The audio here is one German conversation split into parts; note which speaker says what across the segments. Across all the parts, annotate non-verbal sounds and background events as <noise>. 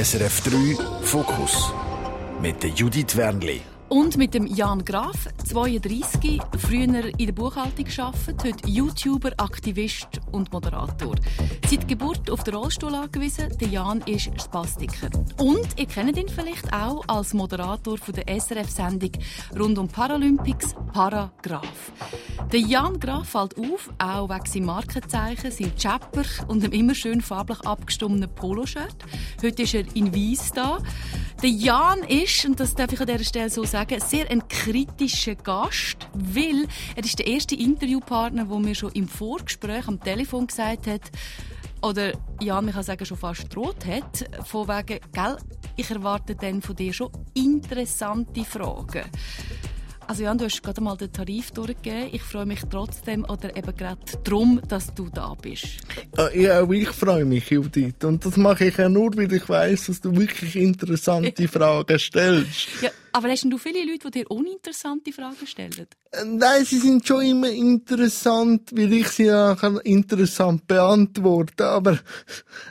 Speaker 1: SRF 3 Fokus mit Judith Wernli.
Speaker 2: Und mit dem Jan Graf, 32, früher in der Buchhaltung gearbeitet, heute YouTuber, Aktivist und Moderator. Seit Geburt auf den Rollstuhl angewiesen, der Jan ist Spastiker. Und ihr kennt ihn vielleicht auch als Moderator von der SRF-Sendung rund um Paralympics Paragraph. Der Jan Graf fällt auf, auch wegen seinem Markenzeichen, seinem Chapper und einem immer schön farblich abgestimmten Poloshirt. Heute ist er in Weiss da. Der Jan ist, und das darf ich an dieser Stelle so sagen, sehr ein kritischer Gast, weil er ist der erste Interviewpartner, der mir schon im Vorgespräch am Telefon gesagt hat, oder Jan, ich kann sagen, schon fast droht hat, von wegen, gell, ich erwarte dann von dir schon interessante Fragen. Also Jan, du hast gerade mal den Tarif durchgegeben. Ich freue mich trotzdem oder eben gerade darum, dass du da bist.
Speaker 3: Äh, ja, auch ich freue mich, Judith. Und das mache ich ja nur, weil ich weiß, dass du wirklich interessante <laughs> Fragen stellst.
Speaker 2: Ja, aber hast du viele Leute, die dir uninteressante Fragen stellen?
Speaker 3: Äh, nein, sie sind schon immer interessant, weil ich sie ja interessant beantworten Aber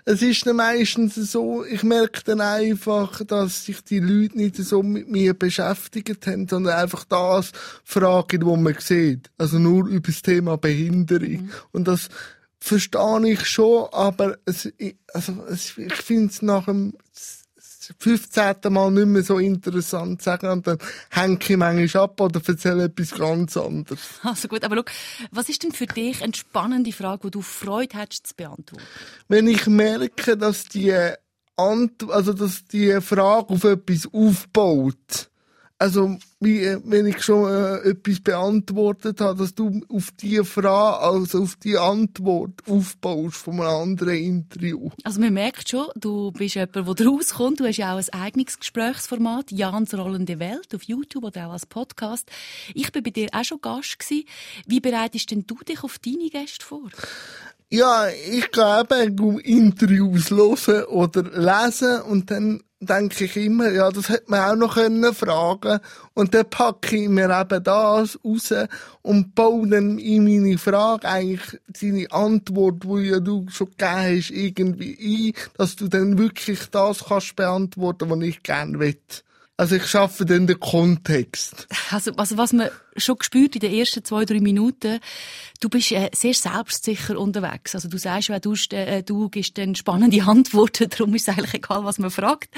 Speaker 3: es ist dann meistens so, ich merke dann einfach, dass sich die Leute nicht so mit mir beschäftigt haben, sondern einfach das fragen, was man sieht. Also nur über das Thema Behinderung. Mhm. Und das verstehe ich schon, aber es, also, es, ich finde es nach dem 15. Mal nicht mehr so interessant sagen und dann hänge ich manchmal ab oder erzähle etwas ganz anderes.
Speaker 2: Also gut, aber schau, was ist denn für dich eine spannende Frage, die du Freude hättest zu beantworten?
Speaker 3: Wenn ich merke, dass die Ant also dass die Frage auf etwas aufbaut, also, äh, wenn ich schon äh, etwas beantwortet habe, dass du auf die Frage, also auf die Antwort aufbaust von einem anderen Interview.
Speaker 2: Also, man merkt schon, du bist jemand, der rauskommt. Du hast ja auch ein eigenes Gesprächsformat, Jans rollende Welt, auf YouTube oder auch als Podcast. Ich bin bei dir auch schon Gast gewesen. Wie bereitest denn du dich auf deine Gäste vor?
Speaker 3: Ja, ich glaube, Interviews hören oder lesen und dann denke ich immer, ja, das hätte man auch noch können fragen und dann packe ich mir eben das raus und baue dann in meine Frage eigentlich seine Antwort, die ja du schon gegeben hast, irgendwie ein, dass du dann wirklich das kannst beantworten, was ich gerne will. Also ich schaffe dann den Kontext.
Speaker 2: Also, also was man schon gespürt in den ersten zwei, drei Minuten, du bist äh, sehr selbstsicher unterwegs. Also du sagst, wenn du, äh, du gibst dann spannende <laughs> Antworten, darum ist es eigentlich egal, was man fragt.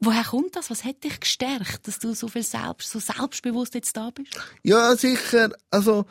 Speaker 2: Woher kommt das? Was hat dich gestärkt, dass du so viel selbst, so selbstbewusst jetzt da bist?
Speaker 3: Ja, sicher. Also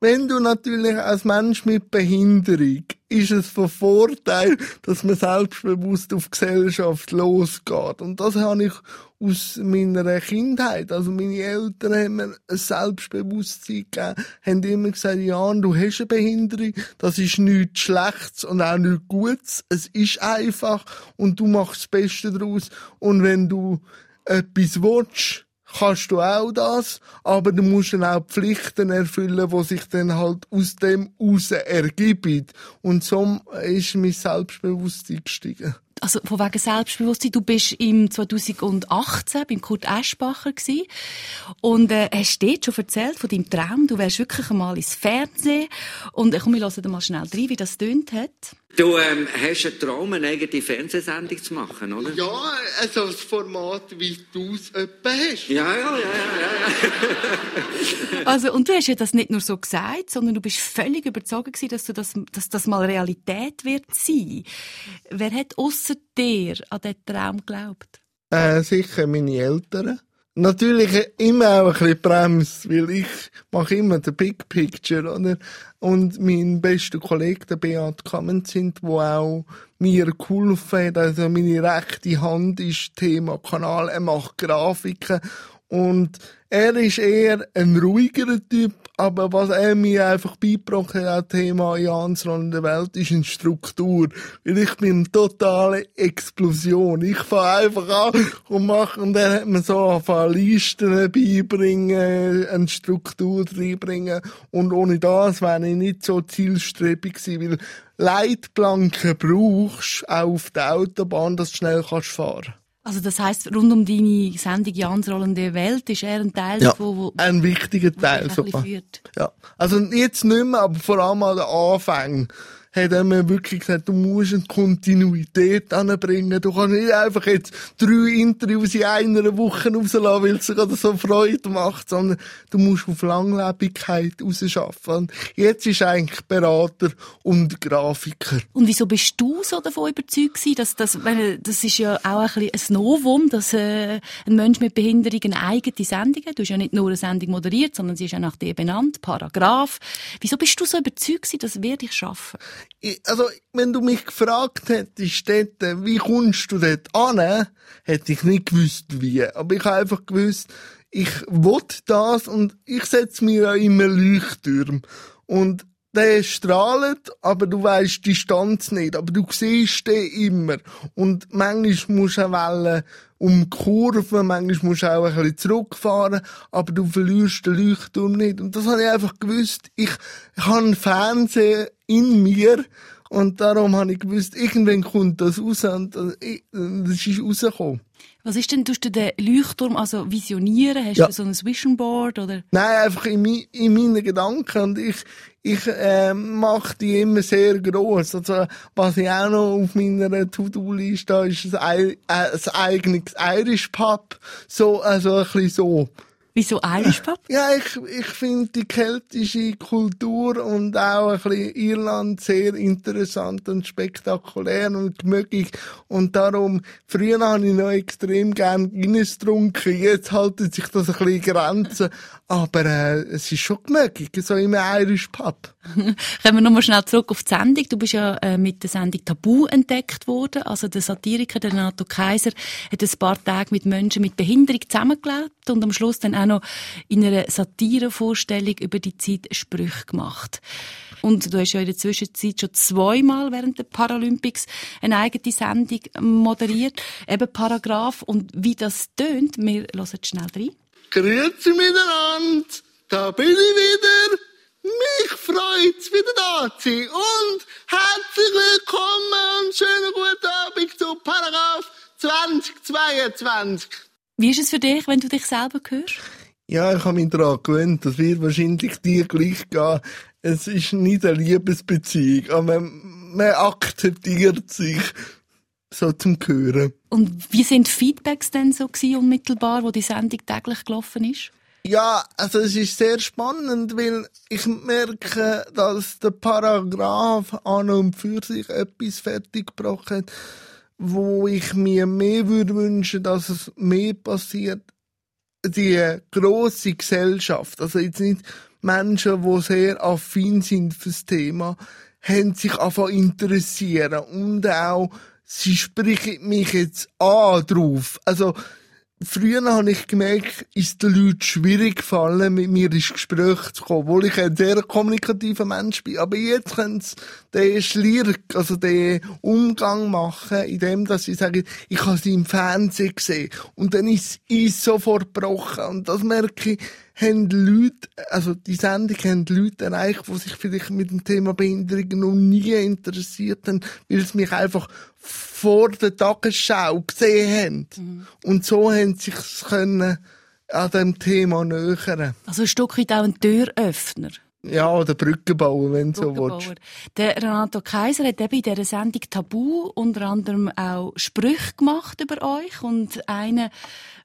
Speaker 3: wenn du natürlich als Mensch mit Behinderung ist es von Vorteil, dass man selbstbewusst auf Gesellschaft losgeht. Und das habe ich aus meiner Kindheit. Also meine Eltern haben mir ein Selbstbewusstsein gegeben, haben immer gesagt, Jan, du hast eine Behinderung, das ist nichts Schlechtes und auch nichts Gutes. Es ist einfach und du machst das Beste daraus. Und wenn du etwas willst, kannst du auch das, aber du musst dann auch Pflichten erfüllen, die sich dann halt aus dem raus ergeben. Und so ist mein Selbstbewusstsein gestiegen
Speaker 2: also von wegen Selbstbewusstsein, du bist im 2018 beim Kurt Eschbacher gewesen und äh, hast dort schon erzählt von deinem Traum, du wärst wirklich einmal ins Fernsehen und äh, komm, wir hören mal schnell rein, wie das tönt hat.
Speaker 4: Du ähm, hast einen Traum, eine eigene Fernsehsendung zu machen, oder?
Speaker 3: Ja, also das Format, wie du es etwa hast.
Speaker 4: Ja, ja, ja, ja,
Speaker 2: ja. <laughs> <laughs> also, und du hast ja das nicht nur so gesagt, sondern du bist völlig überzeugt gewesen, dass, du das, dass das mal Realität wird sein. Wer hat außer dir an diesen Traum geglaubt?
Speaker 3: Äh, sicher meine Eltern. Natürlich immer auch ein bisschen Brems, weil ich mache immer den Big Picture, oder? Und mein bester Kollege, der Beat Kammen sind, wo auch mir geholfen hat, also meine rechte Hand ist Thema Kanal, er macht Grafiken und er ist eher ein ruhigerer Typ, aber was er mir einfach beigebracht hat, Thema Jans in der Welt, ist eine Struktur. Weil ich bin eine totale Explosion. Ich fange einfach an und mache, und er hat mir so angefangen, Listen beibringen, eine Struktur reinbringen. Und ohne das wäre ich nicht so zielstrebig gewesen, weil Leitplanken brauchst, auch auf der Autobahn, dass du schnell kannst fahren
Speaker 2: also das heißt, rund um deine Sendung Jans rollende Welt ist er ein Teil,
Speaker 3: ja,
Speaker 2: wo, wo
Speaker 3: ein wichtiger Teil sogar. Ja, also jetzt nicht mehr, aber vor allem an den Anfängen hat mir wirklich gesagt, du musst eine Kontinuität anbringen. Du kannst nicht einfach jetzt drei Interviews in einer Woche rauslassen, weil es gerade so Freude macht, sondern du musst auf Langlebigkeit rausschaffen. Und jetzt ist eigentlich Berater und Grafiker.
Speaker 2: Und wieso bist du so davon überzeugt dass das, weil das ist ja auch ein bisschen ein Novum, dass äh, ein Mensch mit Behinderung eine eigene Sendung hat. Du hast ja nicht nur eine Sendung moderiert, sondern sie ist ja nach dir benannt, Paragraph. Wieso bist du so überzeugt gewesen, das werde ich schaffen?
Speaker 3: Also, wenn du mich gefragt hättest, dort, wie kommst du dort an, hätte ich nicht gewusst, wie. Aber ich habe einfach gewusst, ich will das und ich setze mir ja immer Leuchttürme. Und der strahlt, aber du weißt die Distanz nicht, aber du siehst den immer. Und manchmal musst du auch wollen, um Kurven, manchmal musst du auch ein bisschen zurückfahren, aber du verlierst den Leuchtturm nicht. Und das habe ich einfach gewusst. Ich, ich habe einen Fernseher in mir und darum habe ich gewusst, irgendwann kommt das raus und das ist rausgekommen.
Speaker 2: Was ist denn, tust du den Leuchtturm also visionieren? Hast
Speaker 3: Ja.
Speaker 2: du so ein Vision Board oder?
Speaker 3: Nein, einfach in, mi in meinen Gedanken. Und ich, ich äh, mache die immer sehr groß. Also, was ich auch noch auf meiner To-Do-Liste habe, ist ein, ei- äh, ein eigenes Irish Pub. So, also ein bisschen so.
Speaker 2: Wieso Irish Pub?
Speaker 3: Ja, ich, ich finde die keltische Kultur und auch ein bisschen Irland sehr interessant und spektakulär und gemögig. Und darum, früher habe ich noch extrem gern Guinness getrunken. Jetzt haltet sich das ein bisschen Grenzen. Aber äh, es ist schon gemögig, so im Irish Pub. <laughs>
Speaker 2: Kommen wir nochmal schnell zurück auf die Sendung. Du bist ja äh, mit der Sendung Tabu entdeckt worden. Also der Satiriker, der Renato Kaiser, hat ein paar Tage mit Menschen mit Behinderung zusammengelebt und am Schluss dann auch noch in einer Satirevorstellung über die Zeit Sprüche gemacht. Und du hast ja in der Zwischenzeit schon zweimal während der Paralympics eine eigene Sendung moderiert, eben Paragraph. Und wie das tönt, wir hören schnell rein.
Speaker 3: Grüezi miteinander, da bin ich wieder. Mich freut's, wieder da zu sein. Und herzlich willkommen und schönen guten Abend zu Paragraph 2022.
Speaker 2: Wie ist es für dich, wenn du dich selber hörst?
Speaker 3: Ja, ich habe mich daran gewöhnt. Das wird wahrscheinlich dir gleich gehen. Es ist nicht eine Liebesbeziehung, aber man, man akzeptiert sich so zum Hören.
Speaker 2: Und wie sind die Feedbacks denn so gewesen, unmittelbar, wo die Sendung täglich gelaufen ist?
Speaker 3: Ja, also es ist sehr spannend, weil ich merke, dass der Paragraph an und für sich etwas fertiggebracht hat, wo ich mir mehr würde wünschen, dass es mehr passiert. Die grosse Gesellschaft, also jetzt nicht Menschen, die sehr affin sind fürs Thema, haben sich einfach interessieren und auch sie sprechen mich jetzt an drauf. Also Früher habe ich gemerkt, ist den Leuten schwierig gefallen, mit mir ins Gespräch zu kommen, obwohl ich ein sehr kommunikativer Mensch bin. Aber jetzt können sie den Schlirk, also den Umgang machen, indem dass sie sagen, ich habe sie im Fernsehen gesehen. Und dann ist es sofort gebrochen. Und das merke ich, haben die Leute, also die Sendung haben Leute erreicht, die sich vielleicht mit dem Thema Behinderung noch nie interessiert haben, weil sie mich einfach vor der Tagesschau gesehen haben. Und so haben sie sich können an dem Thema nähern.
Speaker 2: Also ein Stück weit auch ein Türöffner.
Speaker 3: Ja, oder Brücken bauen, wenn du so
Speaker 2: Brückenbauer.
Speaker 3: willst.
Speaker 2: Der Renato Kaiser hat eben in dieser Sendung Tabu unter anderem auch Sprüche gemacht über euch und einen,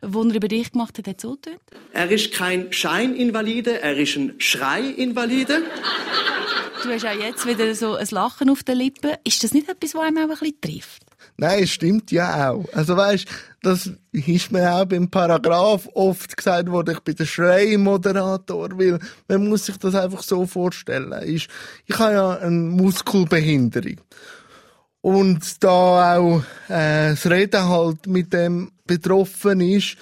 Speaker 2: den er über dich gemacht hat, hat so getönt.
Speaker 5: Er ist kein Scheininvalide, er ist ein Schreiinvalide.
Speaker 2: Du hast auch jetzt wieder so ein Lachen auf den Lippen. Ist das nicht etwas, was einem auch ein bisschen trifft?
Speaker 3: Nein, es stimmt ja auch. Also weißt, das ist mir auch beim Paragraph oft gesagt worden, ich bin der Schreimoderator, weil man muss sich das einfach so vorstellen. Ich, ich habe ja eine Muskelbehinderung. Und da auch äh, das Reden halt mit dem betroffen ist,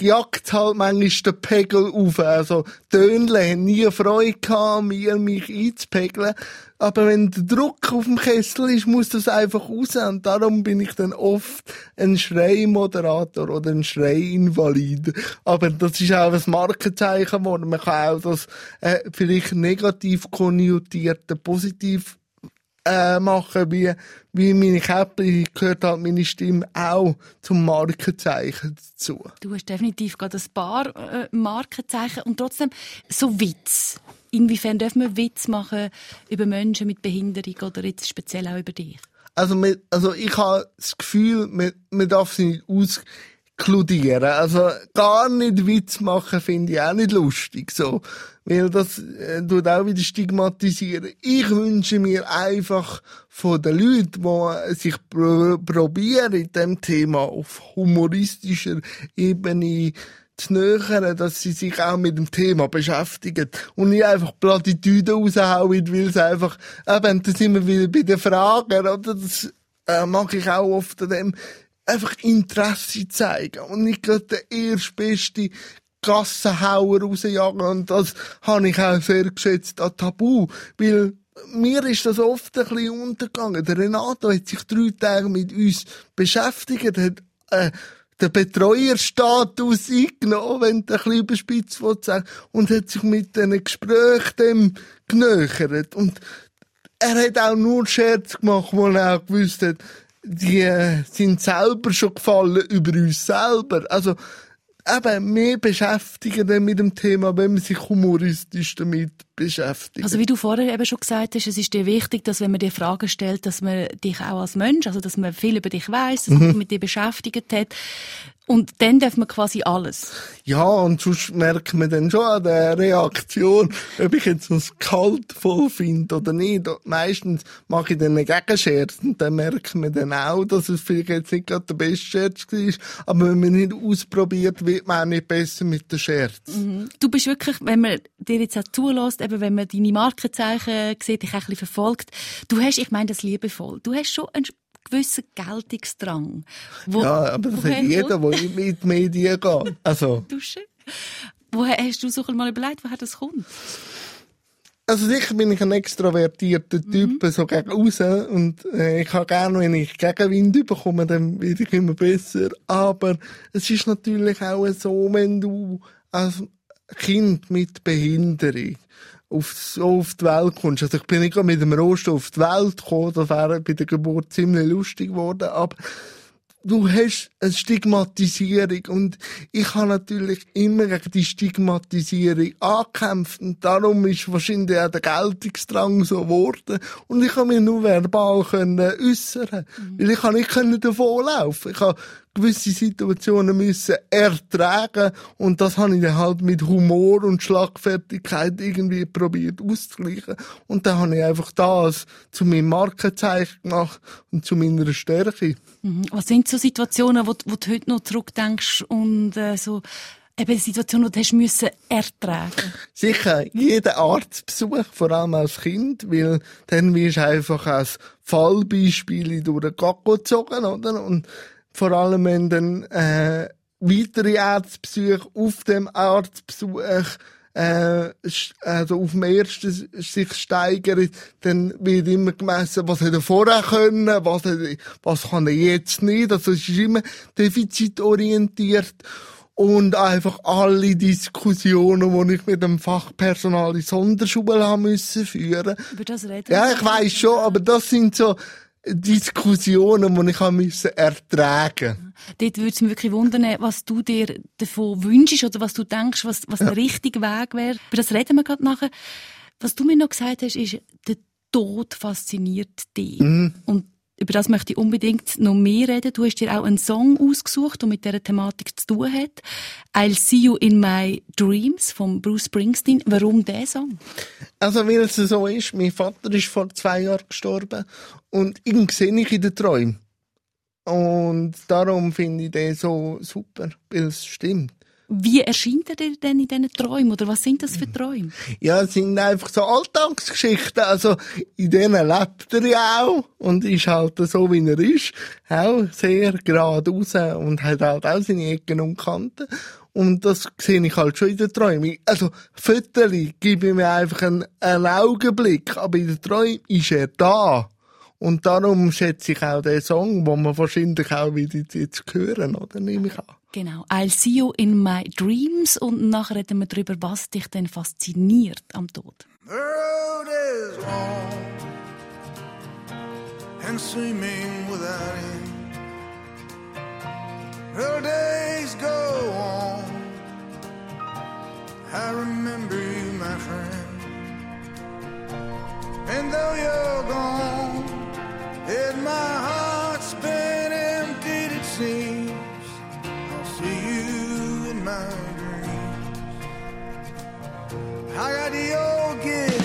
Speaker 3: jagt halt manchmal den Pegel auf. Also, Tönle haben nie Freude gehabt, mir mich einzupegeln. Aber wenn der Druck auf dem Kessel ist, muss das einfach raus. Und darum bin ich dann oft ein Schreimoderator oder ein Schreiinvalid. Aber das ist auch ein Markenzeichen geworden. Man kann auch das äh, vielleicht negativ konnotierte positiv äh, machen, wie, wie meine Käppli gehört halt meine Stimme auch zum Markenzeichen dazu.
Speaker 2: Du hast definitiv gerade ein paar äh, Markenzeichen und trotzdem so Witz. inwiefern dürfen wir Witz machen über Menschen mit Behinderung oder jetzt speziell auch über dich?
Speaker 3: Also, man, also ich habe das Gefühl, man, man darf sie nicht auskludieren. Also gar nicht Witz machen finde ich auch nicht lustig. So. Weil das äh, tut auch wieder stigmatisieren. Ich wünsche mir einfach von den Leuten, die sich pro probieren, in diesem Thema auf humoristischer Ebene zu nähern, dass sie sich auch mit dem Thema beschäftigen und nicht einfach Plattitüden raushauen, weil es einfach, eben, da sind wir wieder bei den Fragen, oder? Das äh, mag ich auch oft an dem, einfach Interesse zeigen und nicht gerade der erstbeste Gassenhauer rausjagen und das habe ich auch sehr geschätzt an Tabu, weil mir ist das oft ein bisschen untergegangen. Der Renato hat sich drei Tage mit uns beschäftigt, hat äh, den Betreuerstatus eingenommen, wenn du ein bisschen überspitzt sagen und hat sich mit diesen Gesprächen dem genöchert. Und er hat auch nur Scherz gemacht, wo er auch gewusst hat, die sind selber schon gefallen über uns selber. Also, eben mehr beschäftigen mit dem Thema, wenn man sich humoristisch damit beschäftigt.
Speaker 2: Also wie du vorher eben schon gesagt hast, es ist dir wichtig, dass wenn man dir Fragen stellt, dass man dich auch als Mensch, also dass man viel über dich weiß, dass man sich mit dir beschäftigt hat. Und dann darf man quasi alles.
Speaker 3: Ja, und sonst merkt man dann schon an der Reaktion, ob ich jetzt das kalt voll finde oder nicht. Meistens mache ich dann einen Gegenscherz und dann merkt man dann auch, dass es vielleicht jetzt nicht gerade der beste Scherz war. Aber wenn man nicht ausprobiert, wird man auch nicht besser mit dem Scherz.
Speaker 2: Mhm. Du bist wirklich, wenn man dir jetzt auch zulässt, eben wenn man deine Markenzeichen sieht, dich auch ein bisschen verfolgt, du hast, ich meine das liebevoll, du hast schon einen gewissen Geltungsdrang.
Speaker 3: Wo, ja, aber das hat jeder, der in die <laughs> Medien geht. Also.
Speaker 2: Dusche. Woher hast du so mal überlegt, woher das kommt?
Speaker 3: Also sicher bin ich ein extrovertierter Typ, mhm. so gegen raus. Und äh, ich habe gerne, wenn ich Gegenwind bekomme, dann werde ich immer besser. Aber es ist natürlich auch so, wenn du als Kind mit Behinderung auf, so auf die Welt kommst. Also ich bin nicht mit dem Rost auf die Welt gekommen, das wäre bei der Geburt ziemlich lustig geworden, aber du hast eine Stigmatisierung und ich habe natürlich immer gegen die Stigmatisierung angekämpft und darum ist wahrscheinlich auch der Geltungsdrang so geworden und ich habe mich nur verbal können äußern, mhm. weil ich kann nicht können davonlaufen. Ich habe gewisse Situationen müssen ertragen und das habe ich dann halt mit Humor und Schlagfertigkeit irgendwie probiert auszugleichen und dann habe ich einfach das zu meinem Markenzeichen gemacht und zu meiner Stärke.
Speaker 2: Mhm. Was sind so Situationen, wo, wo du heute noch zurückdenkst und äh, so eben Situationen, die du hast müssen ertragen
Speaker 3: Sicher, jeder Arztbesuch, vor allem als Kind, weil dann wirst du einfach als Fallbeispiel durch den Gacko gezogen, oder? Und vor allem wenn dann äh, weitere Arztbesuche auf dem Arztbesuch äh, also auf dem ersten sich steigern, dann wird immer gemessen, was hat er vorher können, was, hat, was kann er jetzt nicht. Also es ist immer defizitorientiert. Und einfach alle Diskussionen, die ich mit dem Fachpersonal in Sonderschule haben müssen führen.
Speaker 2: Über das reden
Speaker 3: Ja, ich weiß schon, aber das sind so, Diskussionen, die ich müssen ertragen
Speaker 2: Dort würde es mich wirklich wundern, was du dir davon wünschst oder was du denkst, was, was ja. der richtige Weg wäre. Über das reden wir gerade nachher. Was du mir noch gesagt hast, ist, der Tod fasziniert dich. Mhm. Und über das möchte ich unbedingt noch mehr reden. Du hast dir auch einen Song ausgesucht, der mit dieser Thematik zu tun hat. I'll See You in My Dreams von Bruce Springsteen. Warum der Song?
Speaker 3: Also, weil es so ist, mein Vater ist vor zwei Jahren gestorben und ihn sehe ich in den Träumen. Und darum finde ich den so super, weil es stimmt.
Speaker 2: Wie erscheint er dir denn in diesen Träumen? Oder was sind das für Träume?
Speaker 3: Ja, es sind einfach so Alltagsgeschichten. Also, in denen lebt er ja auch. Und ist halt so, wie er ist. Auch sehr geradeaus und hat halt auch seine Ecken und Kanten. Und das sehe ich halt schon in den Träumen. Also, Fötterli gebe ich mir einfach einen, einen Augenblick. Aber in den Träumen ist er da. Und darum schätze ich auch den Song, wo wir wahrscheinlich auch wieder jetzt hören, oder? Nehme ich an.
Speaker 2: Genau. I'll see you in my dreams. Und nachher reden wir darüber, was dich denn fasziniert am Tod. The road is long and swimming without end. The days go on. I remember you, my friend.
Speaker 6: And though you're gone, in my heart. I got the old guitar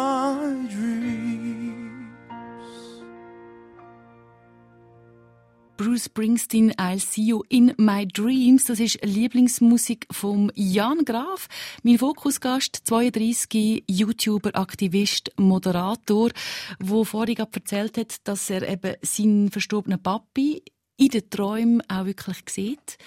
Speaker 6: my dreams.
Speaker 2: Bruce Springsteen, I'll see you in my dreams. Das ist Lieblingsmusik vom Jan Graf. Mein Fokusgast, 32, YouTuber, Aktivist, Moderator, wo vorhin erzählt hat, dass er eben seinen verstorbenen Papi in den Träumen auch wirklich sieht.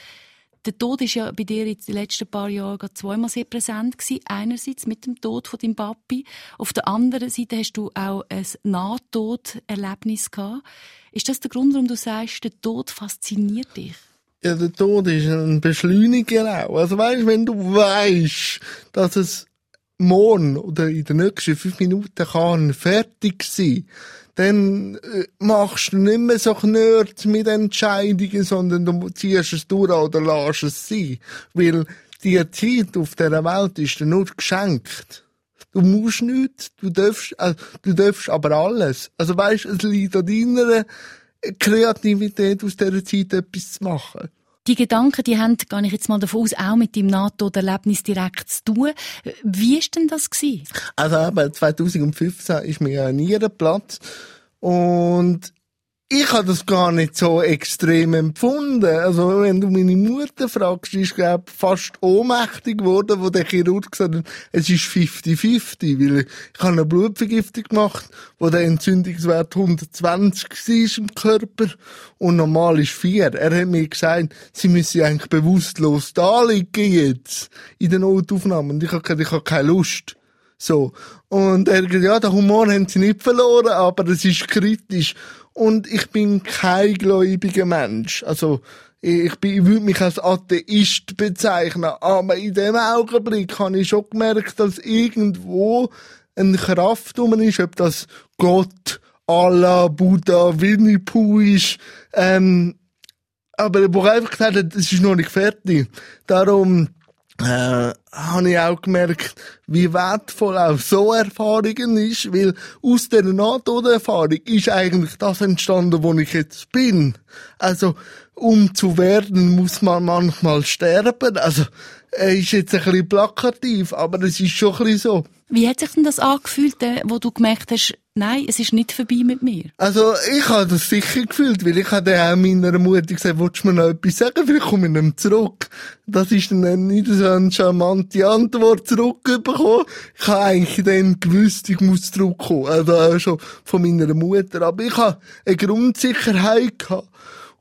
Speaker 2: Der Tod ist ja bei dir in den letzten paar Jahren zweimal sehr präsent gewesen. Einerseits mit dem Tod von deinem Papi. Auf der anderen Seite hast du auch ein Nahtoderlebnis gehabt. Ist das der Grund, warum du sagst, der Tod fasziniert dich?
Speaker 3: Ja, der Tod ist ein Beschleuniger auch. Also weißt, wenn du weißt, dass es morgen oder in den nächsten fünf Minuten kann fertig sein, dann äh, machst du nicht mehr so knurrt mit Entscheidungen, sondern du ziehst es durch oder lässt es sein. Weil die Zeit auf dieser Welt ist dir nur geschenkt. Du musst nichts, du darfst, also, du darfst aber alles. Also weißt, es liegt an deiner Kreativität aus dieser Zeit etwas zu machen.
Speaker 2: Die Gedanken, die haben, gehe ich jetzt mal davon aus, auch mit dem NATO-Erlebnis direkt zu tun. Wie ist denn das gewesen?
Speaker 3: Also eben 2015 ist mir ein Nierenplatz und ich habe das gar nicht so extrem empfunden. Also wenn du meine Mutter fragst, ist glaube fast ohnmächtig geworden, wo der Chirurg gesagt hat, es ist 50-50, weil ich habe eine Blutvergiftung gemacht, wo der Entzündungswert 120 war im Körper und normal ist 4. Er hat mir gesagt, sie müssen eigentlich bewusstlos da liegen jetzt in der Notaufnahme und ich habe gesagt, ich habe keine Lust. So. Und er hat gesagt, ja, den Humor haben sie nicht verloren, aber es ist kritisch. Und ich bin kein gläubiger Mensch. Also, ich, bin, ich würde mich als Atheist bezeichnen. Aber in dem Augenblick habe ich schon gemerkt, dass irgendwo eine Kraft um ist, ob das Gott, la Buddha, Winnie Pooh ist, ähm, aber wo er einfach gesagt hat, es ist noch nicht fertig. Darum, äh, habe ich auch gemerkt, wie wertvoll auch so Erfahrungen ist, weil aus dieser Nahtoderfahrung ist eigentlich das entstanden, wo ich jetzt bin. Also, um zu werden, muss man manchmal sterben. Also, er ist jetzt ein bisschen plakativ, aber es ist schon ein bisschen so.
Speaker 2: Wie hat sich denn das angefühlt, äh, wo du gemerkt hast, nein, es ist nicht vorbei mit mir?
Speaker 3: Also, ich habe das sicher gefühlt, weil ich habe dann auch meiner Mutter gesagt, willst du mir noch etwas sagen? Vielleicht komme ich nicht zurück. Das ist dann nicht so eine charmante Antwort zurückbekommen. Ich habe eigentlich dann gewusst, ich muss zurückkommen. Also auch schon von meiner Mutter. Aber ich habe eine Grundsicherheit gehabt.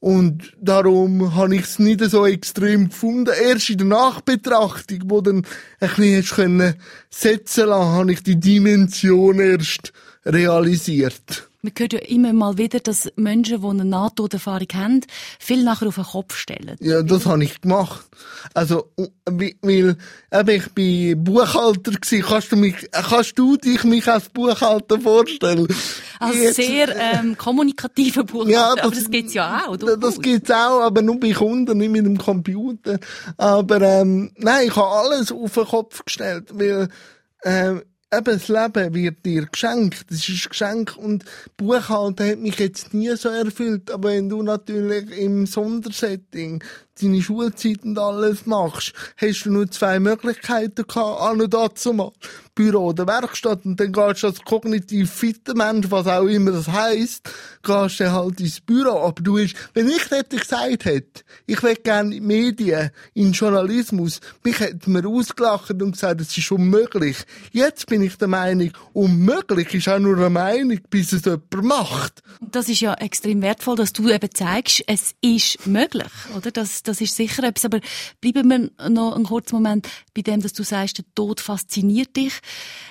Speaker 3: Und darum habe ich es nicht so extrem gefunden. Erst in der Nachbetrachtung, wo dann ein bisschen setzen lassen, habe ich die Dimension erst realisiert.
Speaker 2: Man hört ja immer mal wieder, dass Menschen, die eine Nahtoderfahrung haben, viel nachher auf den Kopf stellen.
Speaker 3: Ja, das habe ich gemacht. Also, weil, eben, ich bin Buchhalter gewesen. Kannst du mich, kannst du dich mich als Buchhalter vorstellen?
Speaker 2: Als
Speaker 3: Jetzt-
Speaker 2: sehr ähm, kommunikativer Buchhalter,
Speaker 3: Ja,
Speaker 2: aber
Speaker 3: das-
Speaker 2: das gibt's ja auch.
Speaker 3: Das,
Speaker 2: durchaus.
Speaker 3: das gibt's auch, aber nur bei Kunden, nicht mit dem Computer. Aber ähm, nein, ich habe alles auf den Kopf gestellt, weil ähm, eben das Leben wird dir geschenkt. Das ist Geschenk und Buchhalten hat mich jetzt nie so erfüllt. Aber wenn du natürlich im Sondersetting deine Schulzeit und alles machst, hast du nur zwei Möglichkeiten gehabt, an und dazu mal. Büro oder Werkstatt und dann gehst du als kognitiv fitter Mensch, was auch immer das heisst, gehst du halt ins Büro. Aber du hast, wenn ich dort gesagt hätte, ich will gerne in die Medien, in Journalismus, mich hätte mir ausgelacht und gesagt, es ist unmöglich. Jetzt bin ich der Meinung, unmöglich ist auch nur eine Meinung, bis es jemand macht.
Speaker 2: Das ist ja extrem wertvoll, dass du eben zeigst, es ist möglich, oder? Das, das ist sicher etwas. Aber bleiben wir noch einen kurzen Moment bei dem, dass du sagst, der Tod fasziniert dich.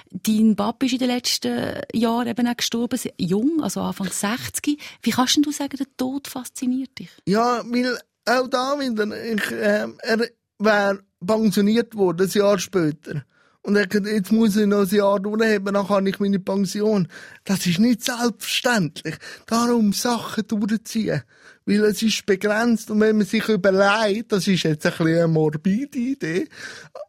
Speaker 2: Dein Papa ist in den letzten Jahren eben auch gestorben, jung, also Anfang 60. Wie kannst denn du sagen, der Tod fasziniert dich?
Speaker 3: Ja, weil auch da wieder, ich, ähm, er wäre pensioniert worden, ein Jahr später. Und gesagt, jetzt muss ich noch ein Jahr durchheben, dann habe ich meine Pension. Das ist nicht selbstverständlich. Darum Sachen durchziehen. Weil es ist begrenzt. Und wenn man sich überlegt, das ist jetzt ein bisschen eine morbide Idee,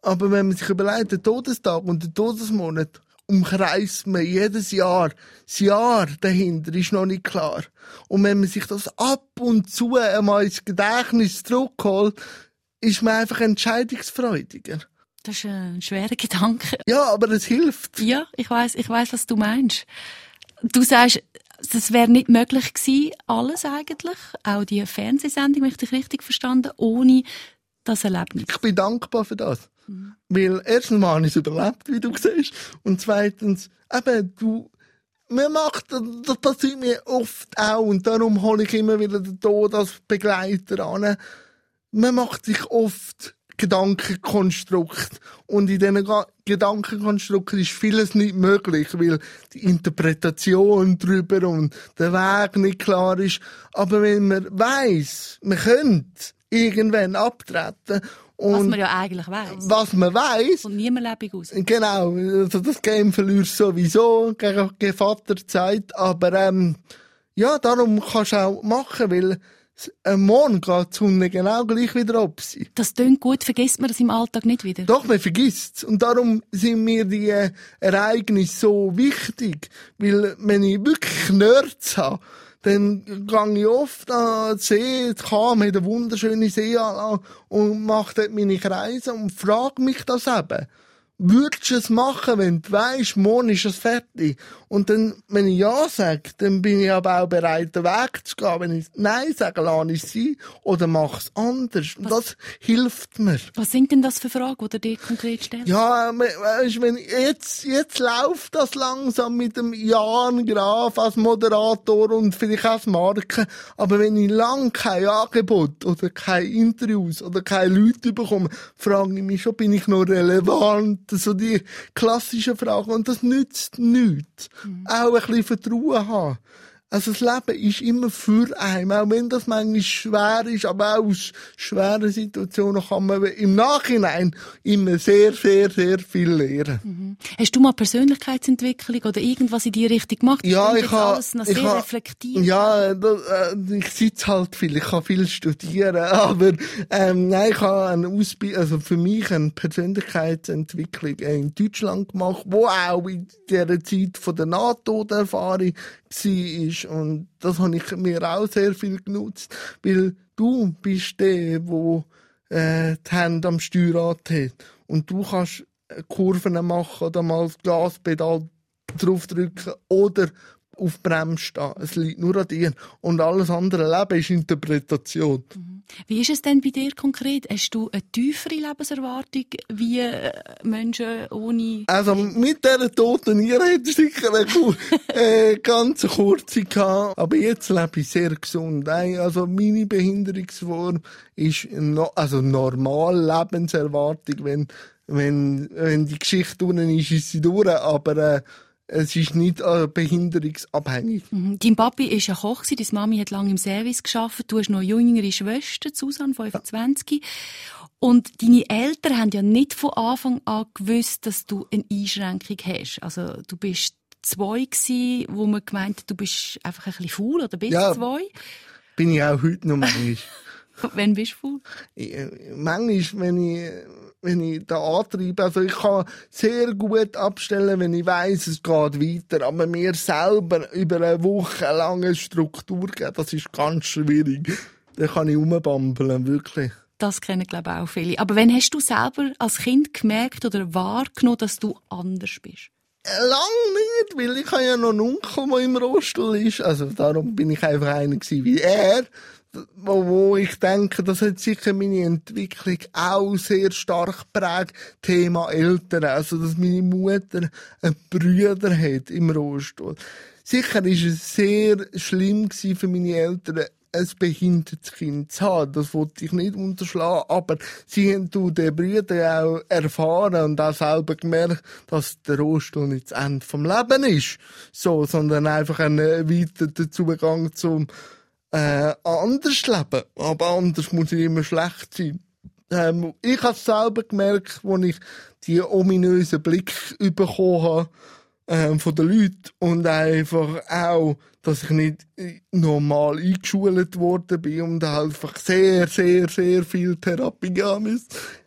Speaker 3: aber wenn man sich überlegt, der Todestag und der Todesmonat umkreist man jedes Jahr. Das Jahr dahinter ist noch nicht klar. Und wenn man sich das ab und zu einmal ins Gedächtnis zurückholt, ist man einfach entscheidungsfreudiger.
Speaker 2: Das ist ein schwerer <laughs> Gedanke.
Speaker 3: Ja, aber es hilft.
Speaker 2: Ja, ich weiß, ich weiß, was du meinst. Du sagst, das wäre nicht möglich gewesen, alles eigentlich, auch die Fernsehsendung, wenn ich dich richtig verstanden, ohne das Erlebnis.
Speaker 3: Ich bin dankbar für das. Weil erstens mal habe ich es überlebt, wie du siehst. Und zweitens, eben, du, man macht, das passiert mir oft auch. Und darum hole ich immer wieder den Tod als Begleiter an. Man macht sich oft Gedankenkonstrukt. Und in diesen Gedankenkonstrukten ist vieles nicht möglich, weil die Interpretation drüber und der Weg nicht klar ist. Aber wenn man weiß, man könnte irgendwann abtreten
Speaker 2: Was
Speaker 3: und
Speaker 2: man ja eigentlich weiß.
Speaker 3: was man weiß,
Speaker 2: Und niemand lebendig aus.
Speaker 3: Genau, also das Game verlierst sowieso gegen Vaterzeit, aber ähm, ja, darum kannst du auch machen, weil am Morgen geht die Sonne genau gleich wieder ab sein.
Speaker 2: Das klingt gut, vergisst man das im Alltag nicht wieder.
Speaker 3: Doch, man vergisst Und darum sind mir die äh, Ereignisse so wichtig. Weil, wenn ich wirklich Nerds habe, dann gehe ich oft an den See, kam hat eine wunderschöne Seeanlage und mache dort meine Kreise und frage mich das eben. Würdest du es machen, wenn du weisst, morgen ist es fertig? Und dann, wenn ich Ja sage, dann bin ich aber auch bereit, den Weg zu gehen. Wenn ich Nein sage, lasse ich es sein oder mache es anders. Und das hilft mir.
Speaker 2: Was sind denn das für Fragen, die du dir konkret stellst?
Speaker 3: Ja, weisst, wenn jetzt, jetzt läuft das langsam mit dem Jan Graf als Moderator und vielleicht als Marke. Aber wenn ich lang kein Angebot oder kein Interviews oder keine Leute bekomme, frage ich mich schon, bin ich noch relevant? So die klassischen Fragen. Und das nützt nichts. Auch ein bisschen Vertrauen haben. Also das Leben ist immer für einen, auch wenn das manchmal schwer ist, aber auch aus schweren Situationen kann man im Nachhinein immer sehr, sehr, sehr viel lernen.
Speaker 2: Hast du mal Persönlichkeitsentwicklung oder irgendwas in die Richtung gemacht?
Speaker 3: Ja, ich habe,
Speaker 2: alles noch
Speaker 3: ich
Speaker 2: sehr reflektiert.
Speaker 3: ja, das, äh, ich sitze halt viel, ich kann viel studieren, <laughs> aber ähm, nein, ich habe eine Ausbildung, also für mich eine Persönlichkeitsentwicklung in Deutschland gemacht, wo auch in dieser Zeit von der NATO-Erfahrung war und das habe ich mir auch sehr viel genutzt, weil du bist der, wo äh, die Hände am Steuerrad hat und du kannst äh, Kurven machen oder mal das Gaspedal draufdrücken oder auf Bremse stehen. Es liegt nur an dir. Und alles andere Leben ist Interpretation.
Speaker 2: Wie ist es denn bei dir konkret? Hast du eine tiefere Lebenserwartung wie äh, Menschen ohne...
Speaker 3: Also mit dieser toten Niere hätte ich sicher eine <laughs> äh, ganz kurze gehabt. Aber jetzt lebe ich sehr gesund. Also meine Behinderungsform ist no, also normal Lebenserwartung. Wenn, wenn, wenn die Geschichte unten ist, ist sie durch. Aber äh, es ist nicht äh, behinderungsabhängig.
Speaker 2: Mhm. Dein Papi war ja Koch, deine Mami hat lange im Service geschafft, du hast noch jüngere Schwester, Susanne, 25. Und deine Eltern haben ja nicht von Anfang an gewusst, dass du eine Einschränkung hast. Also du bist zwei gsi, wo man gemeint hat, du bist einfach ein bisschen faul oder bist
Speaker 3: Ja.
Speaker 2: zwei.
Speaker 3: Bin ich auch heute noch manchmal. <laughs>
Speaker 2: Wenn bist du faul?
Speaker 3: Ich- äh, manchmal, wenn ich, wenn ich da antreibe, also ich kann sehr gut abstellen, wenn ich weiss, es geht weiter, aber mir selber über eine Woche lange Struktur geben, das ist ganz schwierig. Da kann ich rumbambeln, wirklich.
Speaker 2: Das kennen, glaube ich, auch viele. Aber wann hast du selber als Kind gemerkt oder wahrgenommen, dass du anders bist?
Speaker 3: Lang nicht, weil ich habe ja noch einen Onkel, der im Rollstuhl ist. Also darum bin ich einfach einer wie er. Wo, wo ich denke, das hat sicher meine Entwicklung auch sehr stark geprägt. Thema Eltern. Also, dass meine Mutter einen Brüder hat im Rollstuhl. Sicher ist es sehr schlimm für meine Eltern, ein behindertes Kind zu haben. Das wollte ich nicht unterschlagen. Aber sie haben durch den Brüder auch erfahren und auch selber gemerkt, dass der Rollstuhl nicht das Ende vom Leben ist. So, sondern einfach ein erweiterter Zugang zum, äh, anders leben. Aber anders muss ich immer schlecht sein. Ähm, ich habe selber gemerkt, als ich die ominösen Blick bekommen habe, ähm, von den Leuten und einfach auch, dass ich nicht äh, normal eingeschult worden bin und einfach sehr, sehr, sehr viel Therapie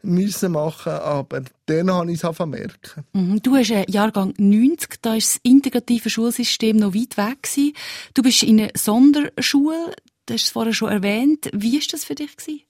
Speaker 3: müssen, machen. Aber dann habe ich es vermerkt.
Speaker 2: Mhm. Du hast einen Jahrgang 90, da ist das integrative Schulsystem noch weit weg gewesen. Du bist in einer Sonderschule, du hast es vorher schon erwähnt. Wie ist das für dich gewesen?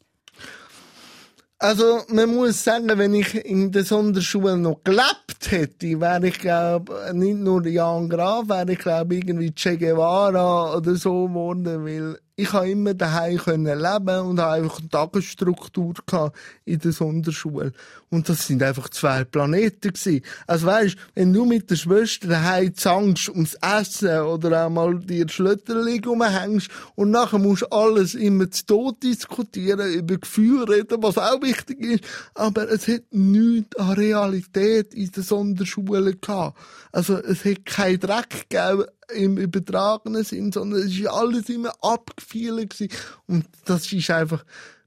Speaker 3: Also, man muss sagen, wenn ich in der Sonderschule noch gelebt hätte, wäre ich, glaube nicht nur Jan Graf, wäre ich, glaube irgendwie Che Guevara oder so geworden, weil ich habe immer daheim können leben und habe einfach eine Tagesstruktur gehabt in der Sonderschule. Und das sind einfach zwei Planeten gewesen. Also weißt, wenn du mit der Schwester daheim zangst ums Essen oder auch mal dir Schlötterling rumhängst und nachher musst du alles immer zu Tod diskutieren, über Gefühle reden, was auch wichtig ist, aber es hat nichts an Realität in der Sonderschule gehabt. Also es hat keinen Dreck gegeben im übertragenen Sinn, sondern es ist alles immer abgefielen gewesen. Und das ist einfach